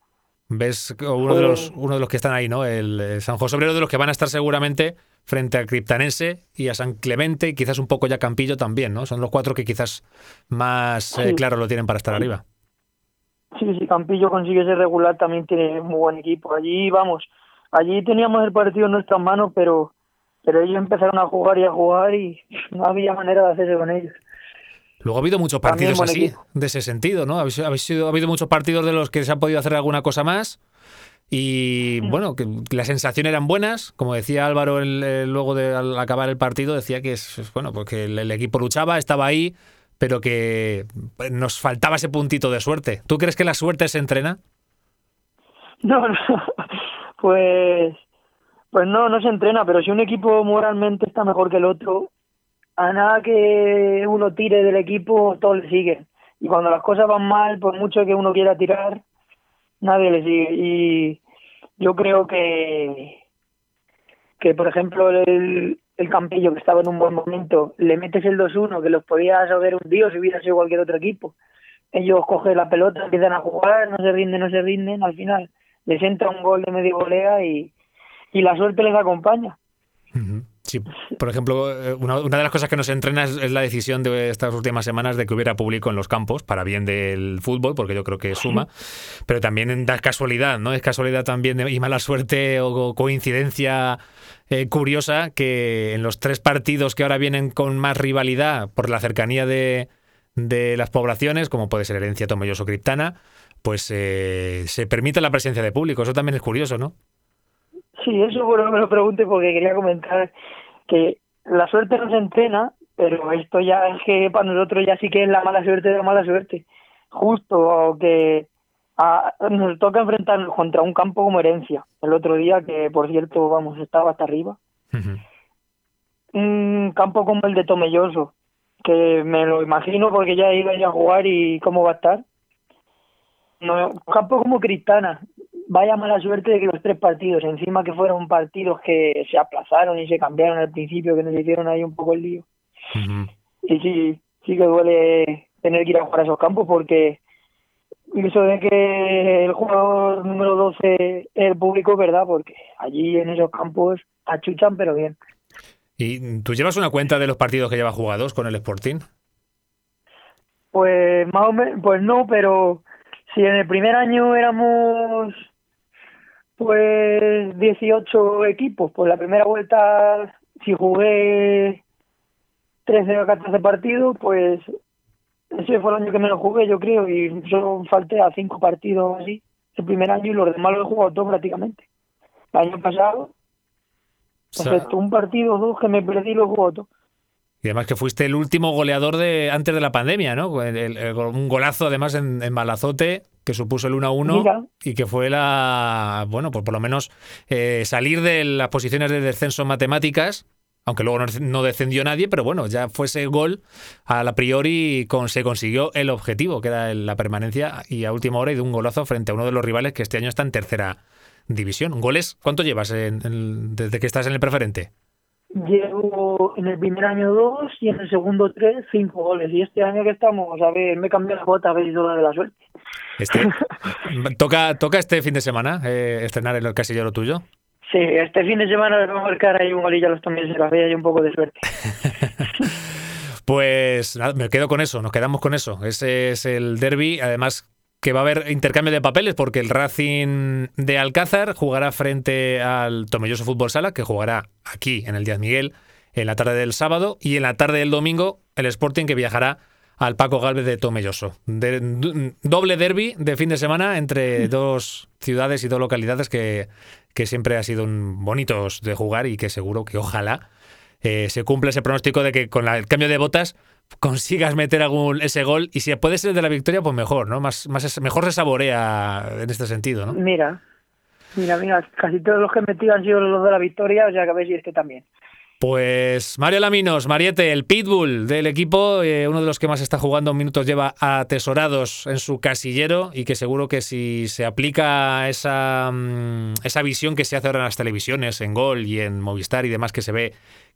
¿Ves uno de los, uno de los que están ahí, ¿no? El, San José Obrero de los que van a estar seguramente frente a Criptanense y a San Clemente y quizás un poco ya Campillo también, ¿no? Son los cuatro que quizás más eh, claro lo tienen para estar arriba. Sí, sí, Campillo consigue ser regular, también tiene muy buen equipo. Allí, vamos, allí teníamos el partido en nuestras manos, pero, pero ellos empezaron a jugar y a jugar y no había manera de hacerse con ellos. Luego ha habido muchos partidos así, de ese sentido, ¿no? Habéis, sido, ha habido muchos partidos de los que se ha podido hacer alguna cosa más. Y bueno, que las sensaciones eran buenas. Como decía Álvaro luego de al acabar el partido, decía que es, bueno, porque el, equipo luchaba, estaba ahí, pero que nos faltaba ese puntito de suerte. ¿Tú crees que la suerte se entrena? No, no. Pues, pues no, no se entrena, pero si un equipo moralmente está mejor que el otro, a nada que uno tire del equipo, todo le sigue. Y cuando las cosas van mal, por mucho que uno quiera tirar, nadie le sigue. Y yo creo que, que por ejemplo, el, el Campillo, que estaba en un buen momento, le metes el 2-1, que los podías haber hundido si hubiera sido cualquier otro equipo. Ellos cogen la pelota, empiezan a jugar, no se rinden, no se rinden, al final les entra un gol de medio volea y, y la suerte les acompaña. Sí, por ejemplo, eh, una, de las cosas que nos entrena es, la decisión de estas últimas semanas de que hubiera público en los campos, para bien del fútbol, porque yo creo que suma, pero también da casualidad, ¿no? Es casualidad también y mala suerte o coincidencia eh, curiosa que en los tres partidos que ahora vienen con más rivalidad por la cercanía de, de las poblaciones, como puede ser Herencia, Tomelloso, Criptana, pues eh, se permite la presencia de público. Eso también es curioso, ¿no? Sí, eso bueno me lo pregunte porque quería comentar que la suerte no se entrena, pero esto ya es que para nosotros ya sí que es la mala suerte de la mala suerte. Justo que nos toca enfrentarnos contra un campo como herencia. El otro día, que por cierto, vamos, estaba hasta arriba. Un campo como el de Tomelloso, que me lo imagino porque ya iba a ir a jugar y cómo va a estar. No, un campo como Cristana, vaya mala suerte de que los tres partidos, encima que fueron partidos que se aplazaron y se cambiaron al principio, que nos hicieron ahí un poco el lío. Y sí, sí que duele tener que ir a jugar a esos campos porque eso de que el jugador número 12 es el público verdad, porque allí en esos campos achuchan, pero bien. ¿Y tú llevas una cuenta de los partidos que llevas jugados con el Sporting? Pues más o menos, pues no, pero si en el primer año éramos pues 18 equipos, pues la primera vuelta, si jugué 13 o 14 partidos, pues ese fue el año que menos jugué, yo creo, y solo falté a cinco partidos así, el primer año, y los demás los he jugado todos prácticamente. El año pasado, excepto un partido o dos que me perdí, los jugado todos. Y además que fuiste el último goleador de antes de la pandemia, ¿no? un golazo además en, en Malazote que supuso el 1-1 y que fue la, bueno, pues por lo menos eh, salir de las posiciones de descenso matemáticas, aunque luego no, descendió nadie, pero bueno, ya fue ese gol a la priori con, se consiguió el objetivo, que era la permanencia y a última hora y de un golazo frente a uno de los rivales que este año está en tercera división. ¿Goles? ¿Cuánto llevas desde que estás en el preferente? Llevo en el primer año dos y en el segundo tres, cinco goles. Y este año que estamos, a ver, me cambié la bota, a ver si de la suerte. Este, ¿toca, ¿Toca este fin de semana eh, estrenar el casillero tuyo? Sí, este fin de semana vamos a marcar ahí un golillo a los también se la ve y un poco de suerte. pues nada, me quedo con eso, nos quedamos con eso. Ese es el derby. Además, que va a haber intercambio de papeles porque el Racing de Alcázar jugará frente al Tomelloso Fútbol Sala, que jugará aquí en el Díaz Miguel en la tarde del sábado y en la tarde del domingo el Sporting que viajará al Paco Galvez de Tomelloso. doble derby de fin de semana entre dos ciudades y dos localidades que, que siempre ha sido un bonitos de jugar y que seguro que ojalá eh, se cumpla ese pronóstico de que con el cambio de botas consigas meter algún ese gol y si puede ser de la victoria, pues mejor, ¿no? Más, más mejor se saborea en este sentido, ¿no? Mira, mira, mira, casi todos los que he metido han sido los de la victoria, o sea que a ver si este también. Pues Mario Laminos, Mariette, el pitbull del equipo, eh, uno de los que más está jugando minutos, lleva atesorados en su casillero y que seguro que si se aplica esa, mm, esa visión que se hace ahora en las televisiones, en Gol y en Movistar y demás, que se ve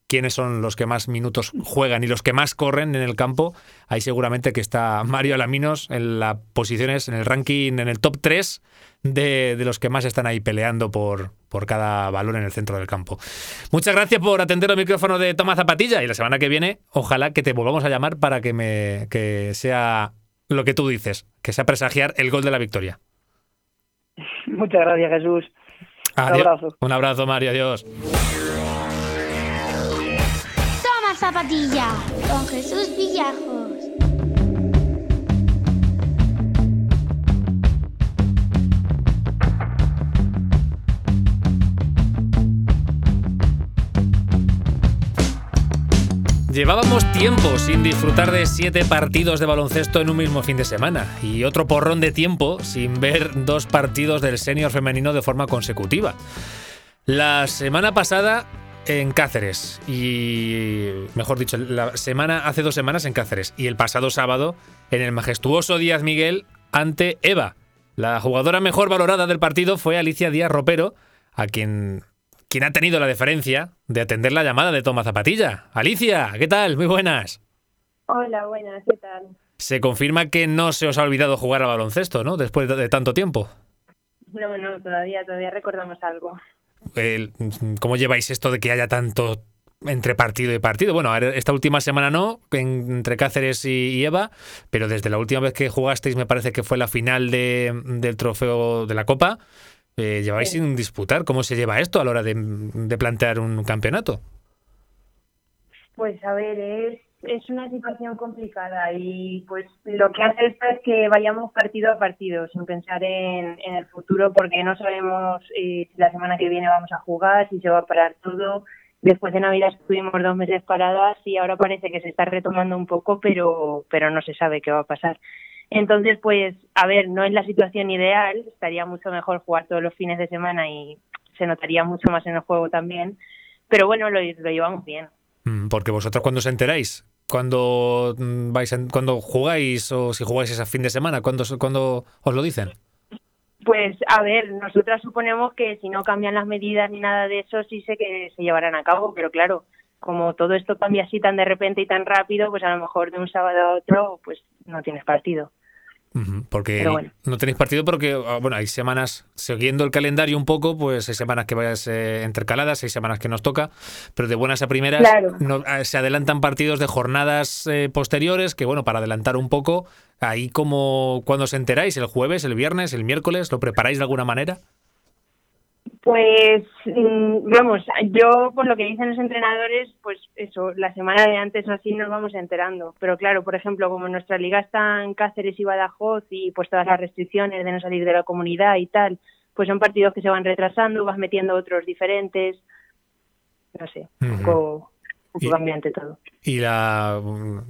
quiénes son los que más minutos juegan y los que más corren en el campo, ahí seguramente que está Mario Alaminos en las posiciones, en el ranking, en el top 3 de, los que más están ahí peleando por, por cada balón en el centro del campo. Muchas gracias por atender el micrófono de Tomás Zapatilla y la semana que viene ojalá que te volvamos a llamar para que, me, que sea lo que tú dices, que sea presagiar el gol de la victoria. Muchas gracias Jesús. Un abrazo. Un abrazo Mario, adiós. Zapatilla con Jesús Villajos. Llevábamos tiempo sin disfrutar de siete partidos de baloncesto en un mismo fin de semana y otro porrón de tiempo sin ver dos partidos del senior femenino de forma consecutiva. La semana pasada en Cáceres y, mejor dicho, la semana hace dos semanas en Cáceres y el pasado sábado en el majestuoso Díaz Miguel ante Eva. La jugadora mejor valorada del partido fue Alicia Díaz Ropero, a quien, quien ha tenido la deferencia de atender la llamada de Toma Zapatilla. Alicia, ¿qué tal? Muy buenas. Hola, buenas, ¿qué tal? Se confirma que no se os ha olvidado jugar al baloncesto, ¿no? Después de tanto tiempo. No, no, todavía, todavía recordamos algo cómo lleváis esto de que haya tanto entre partido y partido. Bueno, esta última semana no, entre Cáceres y, Eva, pero desde la última vez que jugasteis me parece que fue la final de, del trofeo de la Copa. Eh, lleváis sin disputar. ¿Cómo se lleva esto a la hora de, de plantear un campeonato? Pues a ver, es es una situación complicada y pues lo que hace esto es que vayamos partido a partido sin pensar en, el futuro porque no sabemos eh, si la semana que viene vamos a jugar, si se va a parar todo. Después de Navidad estuvimos dos meses paradas y ahora parece que se está retomando un poco, pero, pero no se sabe qué va a pasar. Entonces, pues, a ver, no es la situación ideal, estaría mucho mejor jugar todos los fines de semana y se notaría mucho más en el juego también, pero bueno, lo, lo llevamos bien. Mm, porque vosotros cuando os enteráis, cuando mm, vais cuando jugáis o si jugáis ese fin de semana, ¿cuándo, cuando os lo dicen? Pues a ver, nosotras suponemos que si no cambian las medidas ni nada de eso, sí sé que se llevarán a cabo, pero claro, como todo esto cambia así tan de repente y tan rápido, pues a lo mejor de un sábado a otro, pues no tienes partido. Porque no tenéis partido porque, ah, bueno, hay semanas, siguiendo el calendario un poco, pues hay semanas que vayas eh, intercaladas, hay semanas que nos toca, pero de buenas a primeras ah, se adelantan partidos de jornadas eh, posteriores que, bueno, para adelantar un poco, ahí como cuando os enteráis, el jueves, el viernes, el miércoles, ¿lo preparáis de alguna manera? Pues mm, vamos, yo por lo que dicen los entrenadores, pues eso, la semana de antes o así nos vamos enterando. Pero claro, por ejemplo, como nuestra liga está en Cáceres y Badajoz y pues todas las restricciones de no salir de la comunidad y tal, pues son partidos que se van retrasando, vas metiendo otros diferentes, no sé, un poco y, todo. Y la,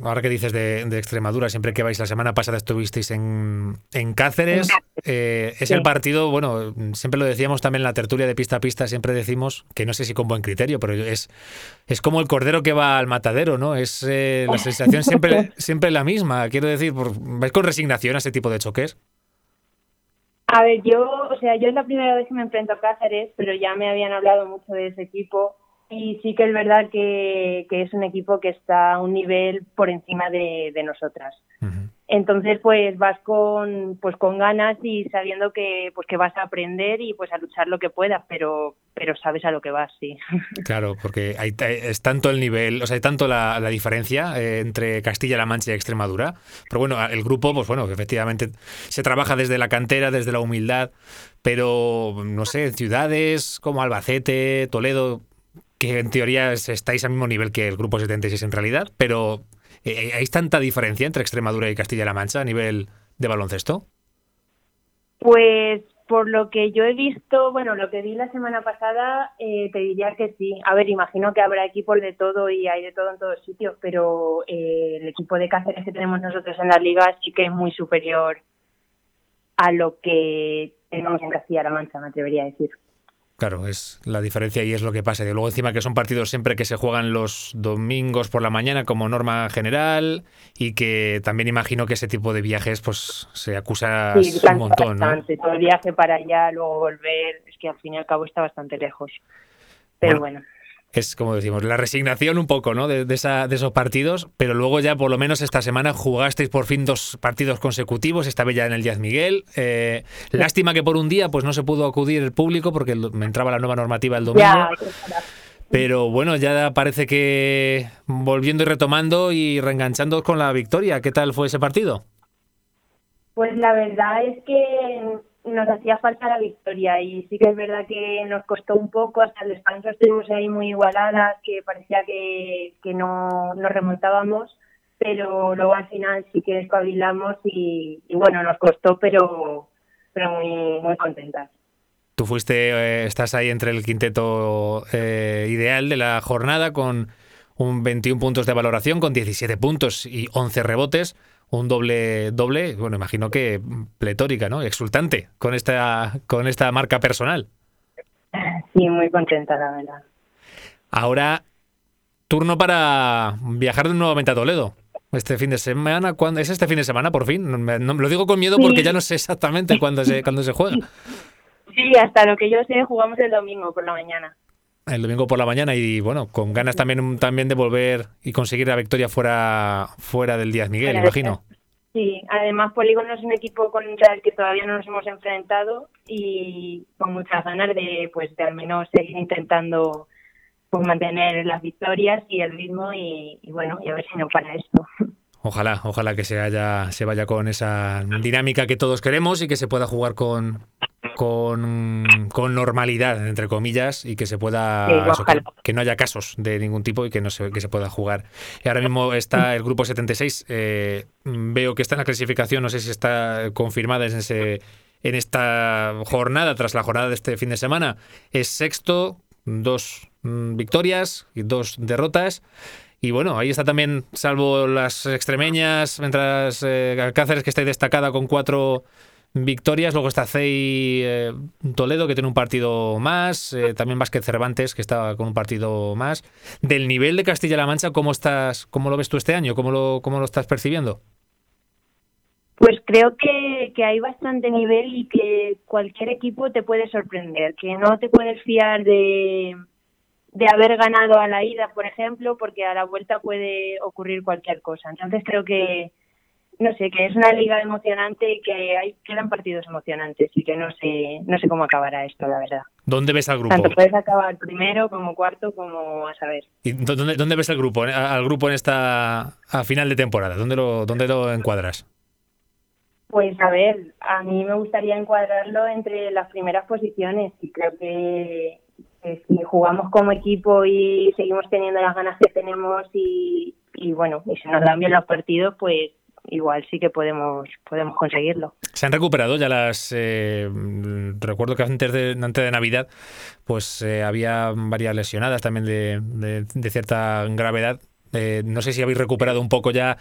ahora que dices de, Extremadura, siempre que vais, la semana pasada estuvisteis en, en Cáceres, eh, es el partido, bueno, siempre lo decíamos también en la tertulia de pista a pista, siempre decimos, que no sé si con buen criterio, pero es, es como el cordero que va al matadero, ¿no? Es eh, la sensación siempre, siempre la misma, quiero decir, ¿vais con resignación a ese tipo de choques? A ver, yo, o sea, yo es la primera vez que me enfrento a Cáceres, pero ya me habían hablado mucho de ese equipo y sí que es verdad que, es un equipo que está a un nivel por encima de, nosotras. Entonces, pues vas con, pues con ganas y sabiendo que, pues que vas a aprender y pues a luchar lo que puedas, pero, pero sabes a lo que vas, sí. Claro, porque hay, es tanto el nivel, o sea, hay tanto la, diferencia eh, entre Castilla-La Mancha y Extremadura. Pero bueno, el grupo, pues bueno, efectivamente se trabaja desde la cantera, desde la humildad, pero no sé, ciudades como Albacete, Toledo, que en teoría estáis al mismo nivel que el Grupo 76 en realidad, pero eh, ¿hay tanta diferencia entre Extremadura y Castilla-La Mancha a nivel de baloncesto? Pues por lo que yo he visto, bueno, lo que vi la semana pasada, eh, te diría que sí. A ver, imagino que habrá equipos de todo y hay de todo en todos sitios, pero eh, el equipo de Cáceres que tenemos nosotros en la liga sí que es muy superior a lo que tenemos en Castilla-La Mancha, me atrevería a decir. Claro, es la diferencia y es lo que pasa. Y luego encima que son partidos siempre que se juegan los domingos por la mañana como norma general y que también imagino que ese tipo de viajes pues se acusa un montón, ¿no? Todo el viaje para allá, luego volver, es que al fin y al cabo está bastante lejos. Pero bueno es como decimos, la resignación un poco, ¿no? De, esa, de, esos partidos, pero luego ya por lo menos esta semana jugasteis por fin dos partidos consecutivos, esta vez ya en el Díaz Miguel. Eh, lástima que por un día pues no se pudo acudir el público porque me entraba la nueva normativa el domingo. pero bueno, ya parece que volviendo y retomando y reenganchando con la victoria. ¿Qué tal fue ese partido? Pues la verdad es que nos hacía falta la victoria y sí que es verdad que nos costó un poco, hasta el descanso estuvimos ahí muy igualadas, que parecía que, que no nos remontábamos, pero luego al final sí que espabilamos y, bueno, nos costó, pero, pero muy, muy contentas. Tú fuiste, eh, estás ahí entre el quinteto eh, ideal de la jornada con un 21 puntos de valoración, con 17 puntos y 11 rebotes un doble doble, bueno, imagino que pletórica, ¿no? Exultante con esta con esta marca personal. Sí, muy contenta, la verdad. Ahora turno para viajar nuevamente a Toledo. Este fin de semana, ¿cuándo es este fin de semana por fin? No, lo digo con miedo porque ya no sé exactamente cuándo se cuándo se juega. Sí, hasta lo que yo sé jugamos el domingo por la mañana el domingo por la mañana y bueno, con ganas también, también de volver y conseguir la victoria fuera, fuera del Díaz Miguel, imagino. Sí, además Polígono es un equipo contra el que todavía no nos hemos enfrentado y con muchas ganas de pues de al menos seguir intentando pues mantener las victorias y el ritmo y, y bueno, y a ver si no para esto. Ojalá, ojalá que se haya, se vaya con esa dinámica que todos queremos y que se pueda jugar con, con, normalidad, entre comillas, y que se pueda. que, no haya casos de ningún tipo y que no se, que se pueda jugar. Y ahora mismo está el grupo 76. Eh, veo que está en la clasificación, no sé si está confirmada en, ese, en esta jornada, tras la jornada de este fin de semana. Es sexto, dos mm, victorias y dos derrotas. Y bueno, ahí está también, salvo las extremeñas, mientras eh, Cáceres que está destacada con cuatro victorias. Luego está Cey eh, Toledo, que tiene un partido más. Eh, también Vázquez Cervantes, que está con un partido más. Del nivel de Castilla-La Mancha, ¿cómo, estás, ¿cómo lo ves tú este año? ¿Cómo lo, cómo lo estás percibiendo? Pues creo que, que hay bastante nivel y que cualquier equipo te puede sorprender, que no te puedes fiar de, de haber ganado a la ida, por ejemplo, porque a la vuelta puede ocurrir cualquier cosa. Entonces creo que, no sé, que es una liga emocionante y que hay quedan partidos emocionantes y que no sé no sé cómo acabará esto, la verdad. ¿Dónde ves al grupo? Tanto puedes acabar primero como cuarto como a saber. ¿Y dónde, dónde ves al grupo al grupo en esta a final de temporada? ¿Dónde lo dónde lo encuadras? Pues a ver, a mí me gustaría encuadrarlo entre las primeras posiciones y creo que, si jugamos como equipo y seguimos teniendo las ganas que tenemos y, y bueno, y se nos dan bien los partidos, pues igual sí que podemos podemos conseguirlo. Se han recuperado ya las. Eh, recuerdo que antes de antes de Navidad, pues eh, había varias lesionadas también de, de, cierta gravedad. Eh, no sé si habéis recuperado un poco ya,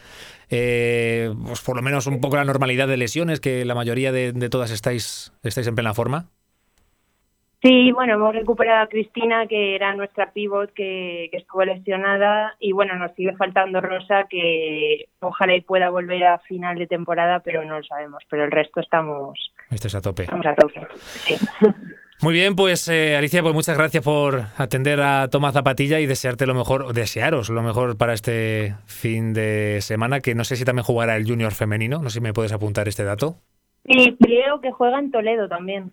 pues por lo menos un poco la normalidad de lesiones, que la mayoría de, de todas estáis estáis en plena forma. Sí, bueno, hemos recuperado a Cristina, que era nuestra pivot que, estuvo lesionada, y bueno, nos sigue faltando Rosa, que ojalá y pueda volver a final de temporada, pero no lo sabemos. Pero el resto estamos. Esto es a tope. Estamos a tope. Sí. Muy bien, pues eh, Alicia, pues muchas gracias por atender a Tomás Zapatilla y desearte lo mejor, desearos lo mejor para este fin de semana, que no sé si también jugará el Junior femenino, no sé si me puedes apuntar este dato. Sí, creo que juega en Toledo también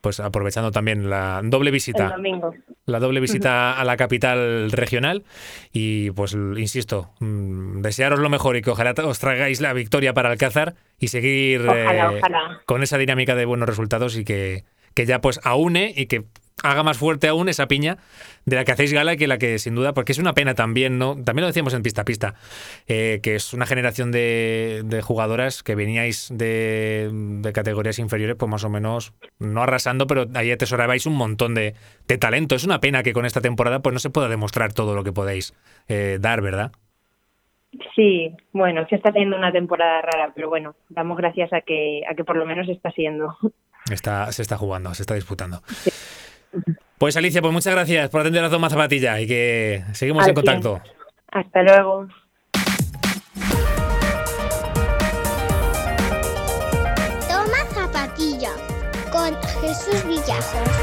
pues aprovechando también la doble visita. La doble visita a la capital regional. Y pues insisto, mm, desearos lo mejor y que ojalá os traigáis la victoria para Alcázar y seguir eh, con esa dinámica de buenos resultados y que, que ya pues aúne y que haga más fuerte aún esa piña de la que hacéis gala que la que sin duda, porque es una pena también, ¿no? También lo decíamos en pista a pista, eh, que es una generación de, jugadoras que veníais de, categorías inferiores, pues más o menos, no arrasando, pero ahí atesorabais un montón de, talento. Es una pena que con esta temporada pues no se pueda demostrar todo lo que podéis eh, dar, ¿verdad? Sí, bueno, se está teniendo una temporada rara, pero bueno, damos gracias a que, a que por lo menos está siendo. Está, se está jugando, se está disputando. Pues Alicia, pues muchas gracias por atender a Toma Zapatilla y que seguimos en contacto. Hasta luego. Toma Zapatilla con Jesús Villajos.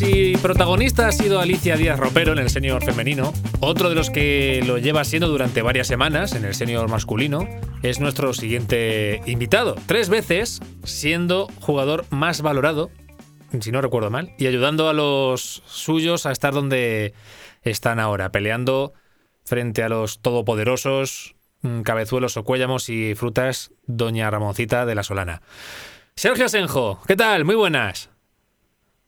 Y protagonista ha sido Alicia Díaz Ropero en el senior femenino, otro de los que lo lleva siendo durante varias semanas en el senior masculino es nuestro siguiente invitado. Tres veces siendo jugador más valorado, si no recuerdo mal, y ayudando a los suyos a estar donde están ahora, peleando frente a los todopoderosos mm, cabezuelos o cuéllamos y frutas Doña Ramoncita de la Solana. Sergio Asenjo, ¿qué tal? Muy buenas.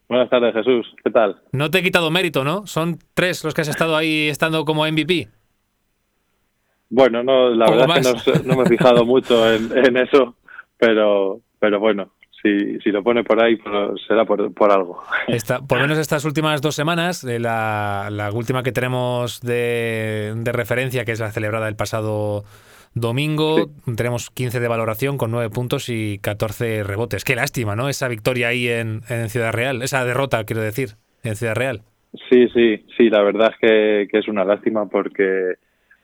Buenas tardes, Jesús. ¿Qué tal? No te he quitado mérito, ¿no? Son tres los que has estado ahí estando como MVP. Bueno, no, la verdad es que no, me he fijado mucho en, eso, pero, pero bueno, si, si, lo pone por ahí, pues será por, algo. por lo menos estas últimas dos semanas, la, la última que tenemos de, de, referencia, que es la celebrada el pasado Domingo tenemos 15 de valoración con 9 puntos y 14 rebotes. Qué lástima, ¿no? Esa victoria ahí en, Ciudad Real, esa derrota, quiero decir, en Ciudad Real. Sí, sí, sí, la verdad es que, es una lástima porque,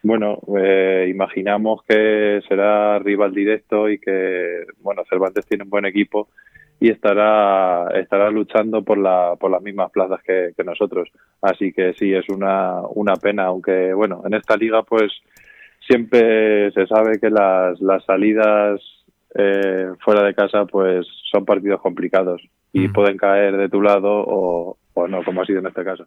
bueno, eh, imaginamos que será rival directo y que, bueno, Cervantes tiene un buen equipo y estará estará luchando por la por las mismas plazas que, que nosotros así que sí es una una pena aunque bueno en esta liga pues siempre se sabe que las, las salidas eh, fuera de casa pues son partidos complicados y mm. pueden caer de tu lado o, o, no, como ha sido en este caso.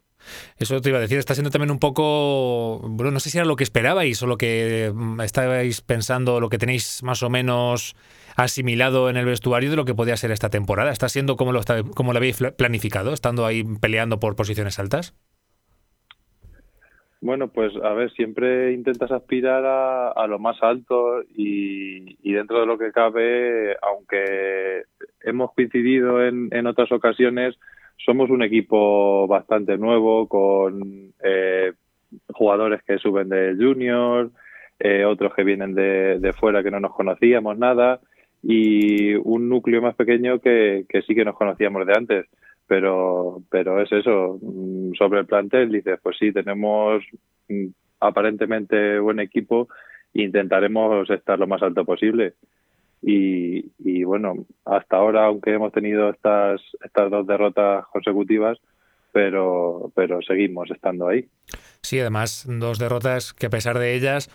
Eso te iba a decir, está siendo también un poco, bueno, no sé si era lo que esperabais o lo que mm, estabais pensando, lo que tenéis más o menos asimilado en el vestuario de lo que podía ser esta temporada. ¿Está siendo como lo, como lo habéis planificado, estando ahí peleando por posiciones altas? Bueno, pues a ver, siempre intentas aspirar a, lo más alto y, dentro de lo que cabe, aunque hemos coincidido en, en otras ocasiones, somos un equipo bastante nuevo con eh, jugadores que suben de junior, eh, otros que vienen de, de, fuera que no nos conocíamos nada y un núcleo más pequeño que, que sí que nos conocíamos de antes pero pero es eso mm, sobre el plantel dices pues sí tenemos mm, aparentemente buen equipo intentaremos estar lo más alto posible. Y, y bueno hasta ahora aunque hemos tenido estas estas dos derrotas consecutivas pero pero seguimos estando ahí. Sí además dos derrotas que a pesar de ellas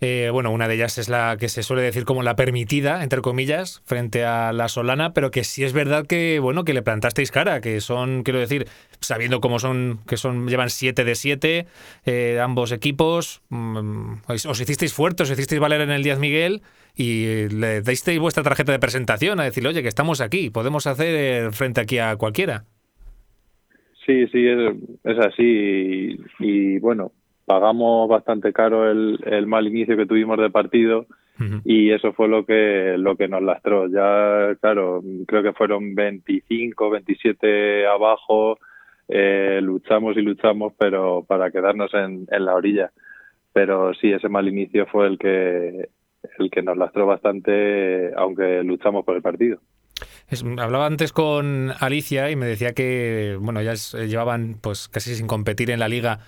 eh, bueno, una de ellas es la que se suele decir como la permitida, entre comillas, frente a la Solana, pero que sí es verdad que, bueno, que le plantasteis cara, que son, quiero decir, sabiendo cómo son, que son, llevan 7 de 7, eh, ambos equipos, mm, os hicisteis fuertes, os hicisteis valer en el Díaz Miguel y le disteis vuestra tarjeta de presentación a decir, oye, que estamos aquí, podemos hacer frente aquí a cualquiera. Sí, sí, es, así y bueno, pagamos bastante caro el, el mal inicio que tuvimos de partido y eso fue lo que lo que nos lastró. Ya, claro, creo que fueron 25, 27 abajo, eh, luchamos y luchamos, pero para quedarnos en, en la orilla. Pero sí, ese mal inicio fue el que el que nos lastró bastante, aunque luchamos por el partido hablaba antes con Alicia y me decía que bueno ya llevaban pues casi sin competir en la liga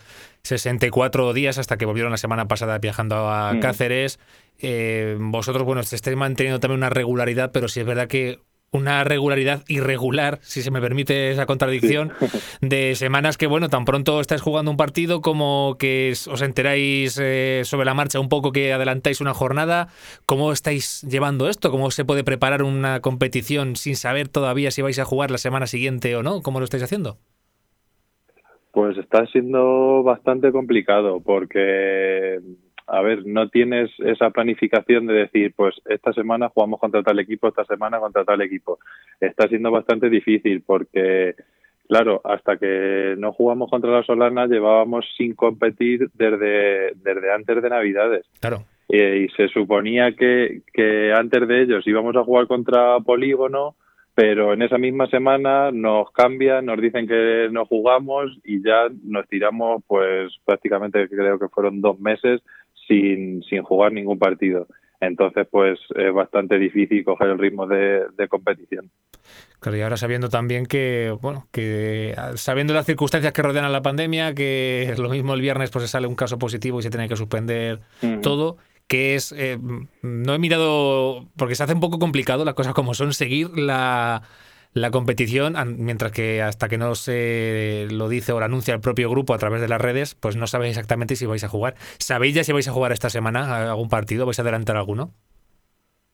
64 días hasta que volvieron la semana pasada viajando a mm. Cáceres. Eh, vosotros, bueno, estáis manteniendo también una regularidad, pero sí es verdad que una regularidad irregular, si se me permite esa contradicción, de semanas que, bueno, tan pronto estáis jugando un partido como que os enteráis eh, sobre la marcha un poco que adelantáis una jornada. ¿Cómo estáis llevando esto? ¿Cómo se puede preparar una competición sin saber todavía si vais a jugar la semana siguiente o no? ¿Cómo lo estáis haciendo? Pues está siendo bastante complicado porque a ver, no tienes esa planificación de decir, pues esta semana jugamos contra tal equipo, esta semana contra tal equipo. Está siendo bastante difícil porque, claro, hasta que no jugamos contra la Solana llevábamos sin competir desde, desde antes de Navidades. Claro. Eh, y se suponía que, que antes de ellos íbamos a jugar contra Polígono, pero en esa misma semana nos cambian, nos dicen que no jugamos y ya nos tiramos pues prácticamente creo que fueron dos meses sin, sin jugar ningún partido. Entonces, pues es bastante difícil coger el ritmo de, competición. Claro, y ahora sabiendo también que, bueno, que sabiendo las circunstancias que rodean a la pandemia, que lo mismo el viernes pues sale un caso positivo y se tiene que suspender todo, que es, eh, no he mirado, porque se hace un poco complicado las cosas como son, seguir la, la competición, mientras que hasta que no se lo dice o lo anuncia el propio grupo a través de las redes, pues no sabéis exactamente si vais a jugar. ¿Sabéis ya si vais a jugar esta semana algún partido? ¿Vais a adelantar alguno?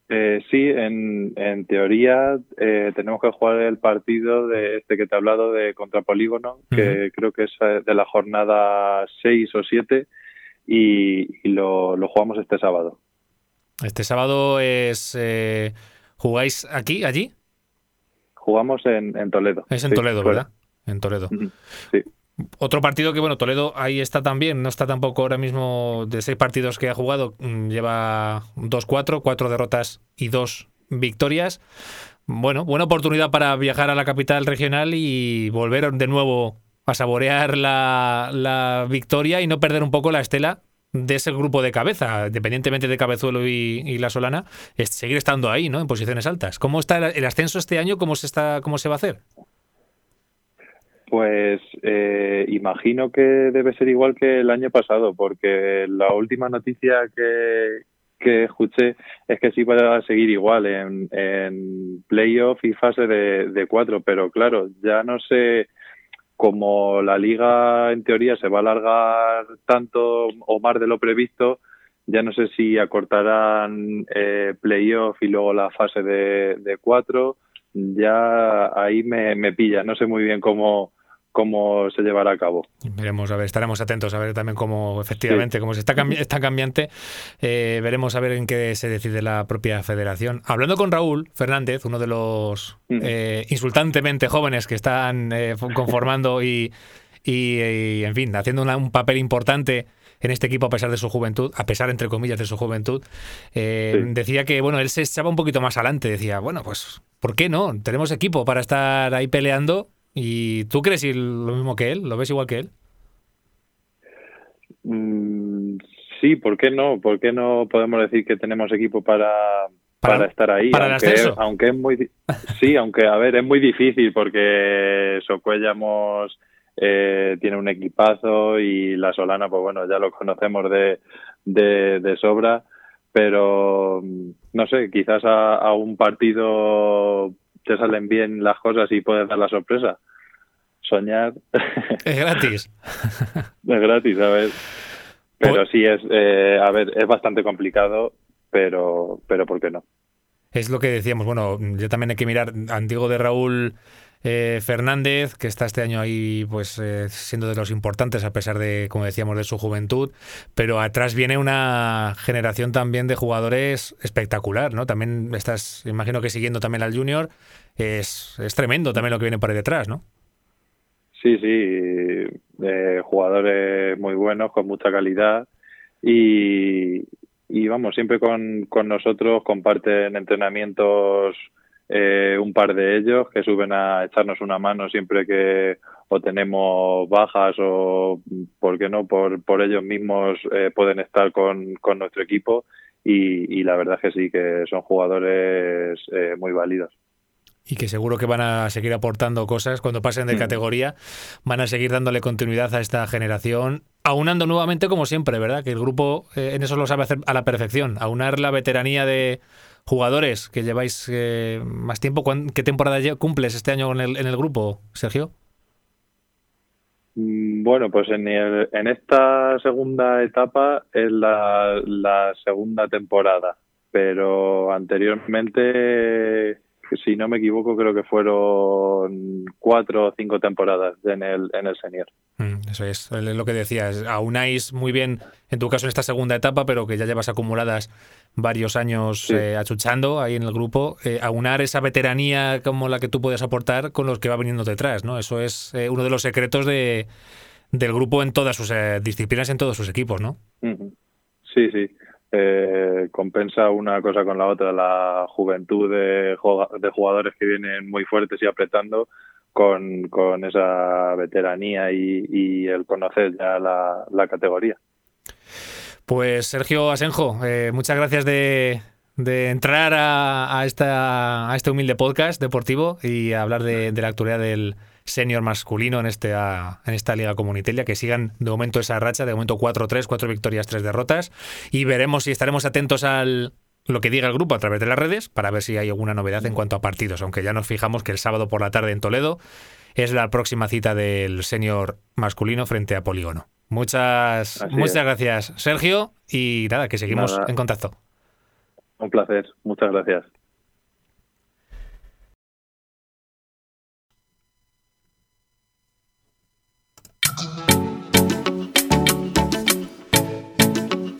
Eh, sí, en, en teoría eh, tenemos que jugar el partido de este que te he hablado de contra Polígono, que creo que es eh, de la jornada 6 o 7, y, lo, lo, jugamos este sábado. Este sábado es... ¿Jugáis aquí, allí? Jugamos en, en Toledo. Es en Toledo, ¿verdad? En Toledo. Sí. Otro partido que, bueno, Toledo ahí está también, no está tampoco ahora mismo de seis partidos que ha jugado, mm, lleva 2-4, cuatro derrotas y dos victorias. Bueno, buena oportunidad para viajar a la capital regional y volver de nuevo a saborear la, la victoria y no perder un poco la estela de ese grupo de cabeza, independientemente de Cabezuelo y, La Solana, seguir estando ahí, ¿no? En posiciones altas. ¿Cómo está el ascenso este año? ¿Cómo se está, cómo se va a hacer? Pues eh, imagino que debe ser igual que el año pasado, porque la última noticia que, que escuché es que sí va a seguir igual en, en playoff y fase de, de cuatro, pero claro, ya no sé como la liga en teoría se va a alargar tanto o más de lo previsto, ya no sé si acortarán eh, playoff y luego la fase de, cuatro, ya ahí me, me pilla, no sé muy bien cómo, cómo se llevará a cabo. Veremos, a ver, estaremos atentos a ver también cómo efectivamente, cómo se está, está cambiante, eh, veremos a ver en qué se decide la propia federación. Hablando con Raúl Fernández, uno de los mm. eh, insultantemente jóvenes que están eh, conformando y, y, en fin, haciendo un papel importante en este equipo a pesar de su juventud, a pesar entre comillas de su juventud, decía que bueno, él se echaba un poquito más adelante, decía, bueno, pues ¿por qué no? Tenemos equipo para estar ahí peleando ¿Y tú crees lo mismo que él? ¿Lo ves igual que él? Mm, sí, ¿por qué no? ¿Por qué no podemos decir que tenemos equipo para, para, estar ahí? Para aunque, aunque es muy sí, aunque a ver, es muy difícil porque Socuellamos eh, tiene un equipazo y la Solana, pues bueno, ya lo conocemos de, de, sobra, pero no sé, quizás a, a un partido te salen bien las cosas y puedes dar la sorpresa. Soñar. Es gratis. es gratis, a ver. Pero sí es, eh, a ver, es bastante complicado, pero, pero ¿por qué no? Es lo que decíamos, bueno, yo también hay que mirar, antiguo de Raúl eh, Fernández, que está este año ahí pues eh, siendo de los importantes a pesar de, como decíamos, de su juventud, pero atrás viene una generación también de jugadores espectacular, ¿no? También estás, imagino que siguiendo también al Junior, es, es tremendo también lo que viene por ahí detrás, ¿no? Sí, sí, eh, jugadores muy buenos, con mucha calidad y, y vamos, siempre con, con nosotros comparten entrenamientos eh, un par de ellos que suben a echarnos una mano siempre que o tenemos bajas o, ¿por qué no?, por, por ellos mismos eh, pueden estar con, con nuestro equipo y, la verdad que sí, que son jugadores eh, muy válidos y que seguro que van a seguir aportando cosas cuando pasen de mm. categoría, van a seguir dándole continuidad a esta generación, aunando nuevamente como siempre, ¿verdad? Que el grupo en eso lo sabe hacer a la perfección, aunar la veteranía de jugadores que lleváis eh, más tiempo. ¿Qué temporada cumples este año en el, en el grupo, Sergio? Mm, bueno, pues en, esta segunda etapa es la segunda temporada, pero anteriormente si no me equivoco, creo que fueron cuatro o cinco temporadas en el, en el senior. Mm, eso es, lo que decías. Aunáis muy bien, en tu caso, en esta segunda etapa, pero que ya llevas acumuladas varios años eh, achuchando ahí en el grupo. Eh, aunar esa veteranía como la que tú puedes aportar con los que va viniendo detrás, ¿no? Eso es eh, uno de los secretos de, del grupo en todas sus disciplinas, en todos sus equipos, ¿no? Sí, sí. Eh, compensa una cosa con la otra, la juventud de, jugadores que vienen muy fuertes y apretando con, con esa veteranía y, el conocer ya la, categoría. Pues Sergio Asenjo, eh, muchas gracias de, de entrar a, esta, a este humilde podcast deportivo y hablar de la actualidad del, senior masculino en, este, en esta Liga Comunitaria, que sigan de momento esa racha, de momento 4-3, 4 victorias, 3 derrotas, y veremos si estaremos atentos al lo que diga el grupo a través de las redes para ver si hay alguna novedad en cuanto a partidos, aunque ya nos fijamos que el sábado por la tarde en Toledo es la próxima cita del senior masculino frente a Polígono. Muchas, muchas gracias, Sergio, y nada, que seguimos en contacto. Un placer, muchas gracias.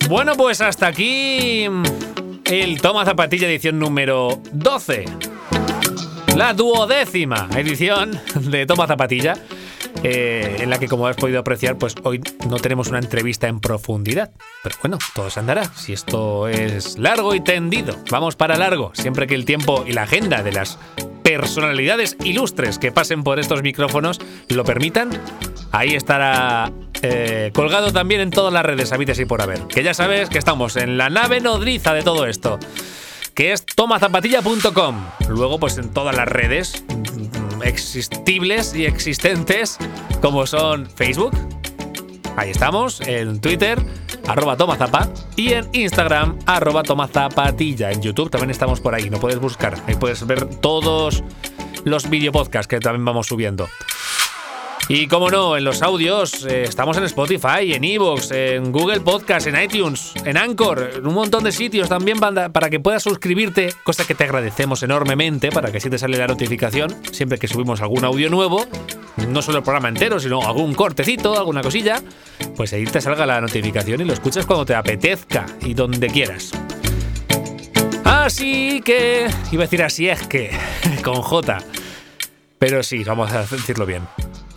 Bueno, pues hasta aquí el Toma Zapatilla edición número 12. La duodécima edición de Toma Zapatilla. Eh, en la que como has podido apreciar, pues hoy no tenemos una entrevista en profundidad. Pero bueno, todo se andará. Si esto es largo y tendido, vamos para largo. Siempre que el tiempo y la agenda de las personalidades ilustres que pasen por estos micrófonos lo permitan, ahí estará eh, colgado también en todas las redes habites y por haber. Que ya sabes que estamos en la nave nodriza de todo esto, que es tomazapatilla.com. Luego, pues en todas las redes mm, existibles y existentes, como son Facebook, ahí estamos, en Twitter, arroba tomazapa, y en Instagram, arroba tomazapatilla. En YouTube también estamos por ahí, no puedes buscar, ahí puedes ver todos los videopodcasts que también vamos subiendo. Y como no, en los audios eh, estamos en Spotify, en Evox, en Google Podcast, en iTunes, en Anchor, en un montón de sitios también para que puedas suscribirte, cosa que te agradecemos enormemente para que así te sale la notificación siempre que subimos algún audio nuevo, no solo el programa entero, sino algún cortecito, alguna cosilla, pues ahí te salga la notificación y lo escuchas cuando te apetezca y donde quieras. Así que, iba a decir así es que, con J. Pero sí, vamos a decirlo bien.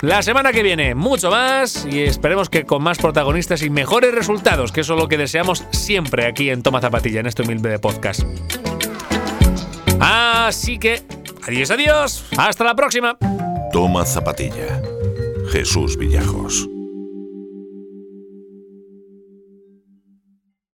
La semana que viene, mucho más y esperemos que con más protagonistas y mejores resultados, que eso es lo que deseamos siempre aquí en Toma Zapatilla, en este humilde podcast. Así que, adiós, adiós, hasta la próxima. Toma Zapatilla, Jesús Villajos.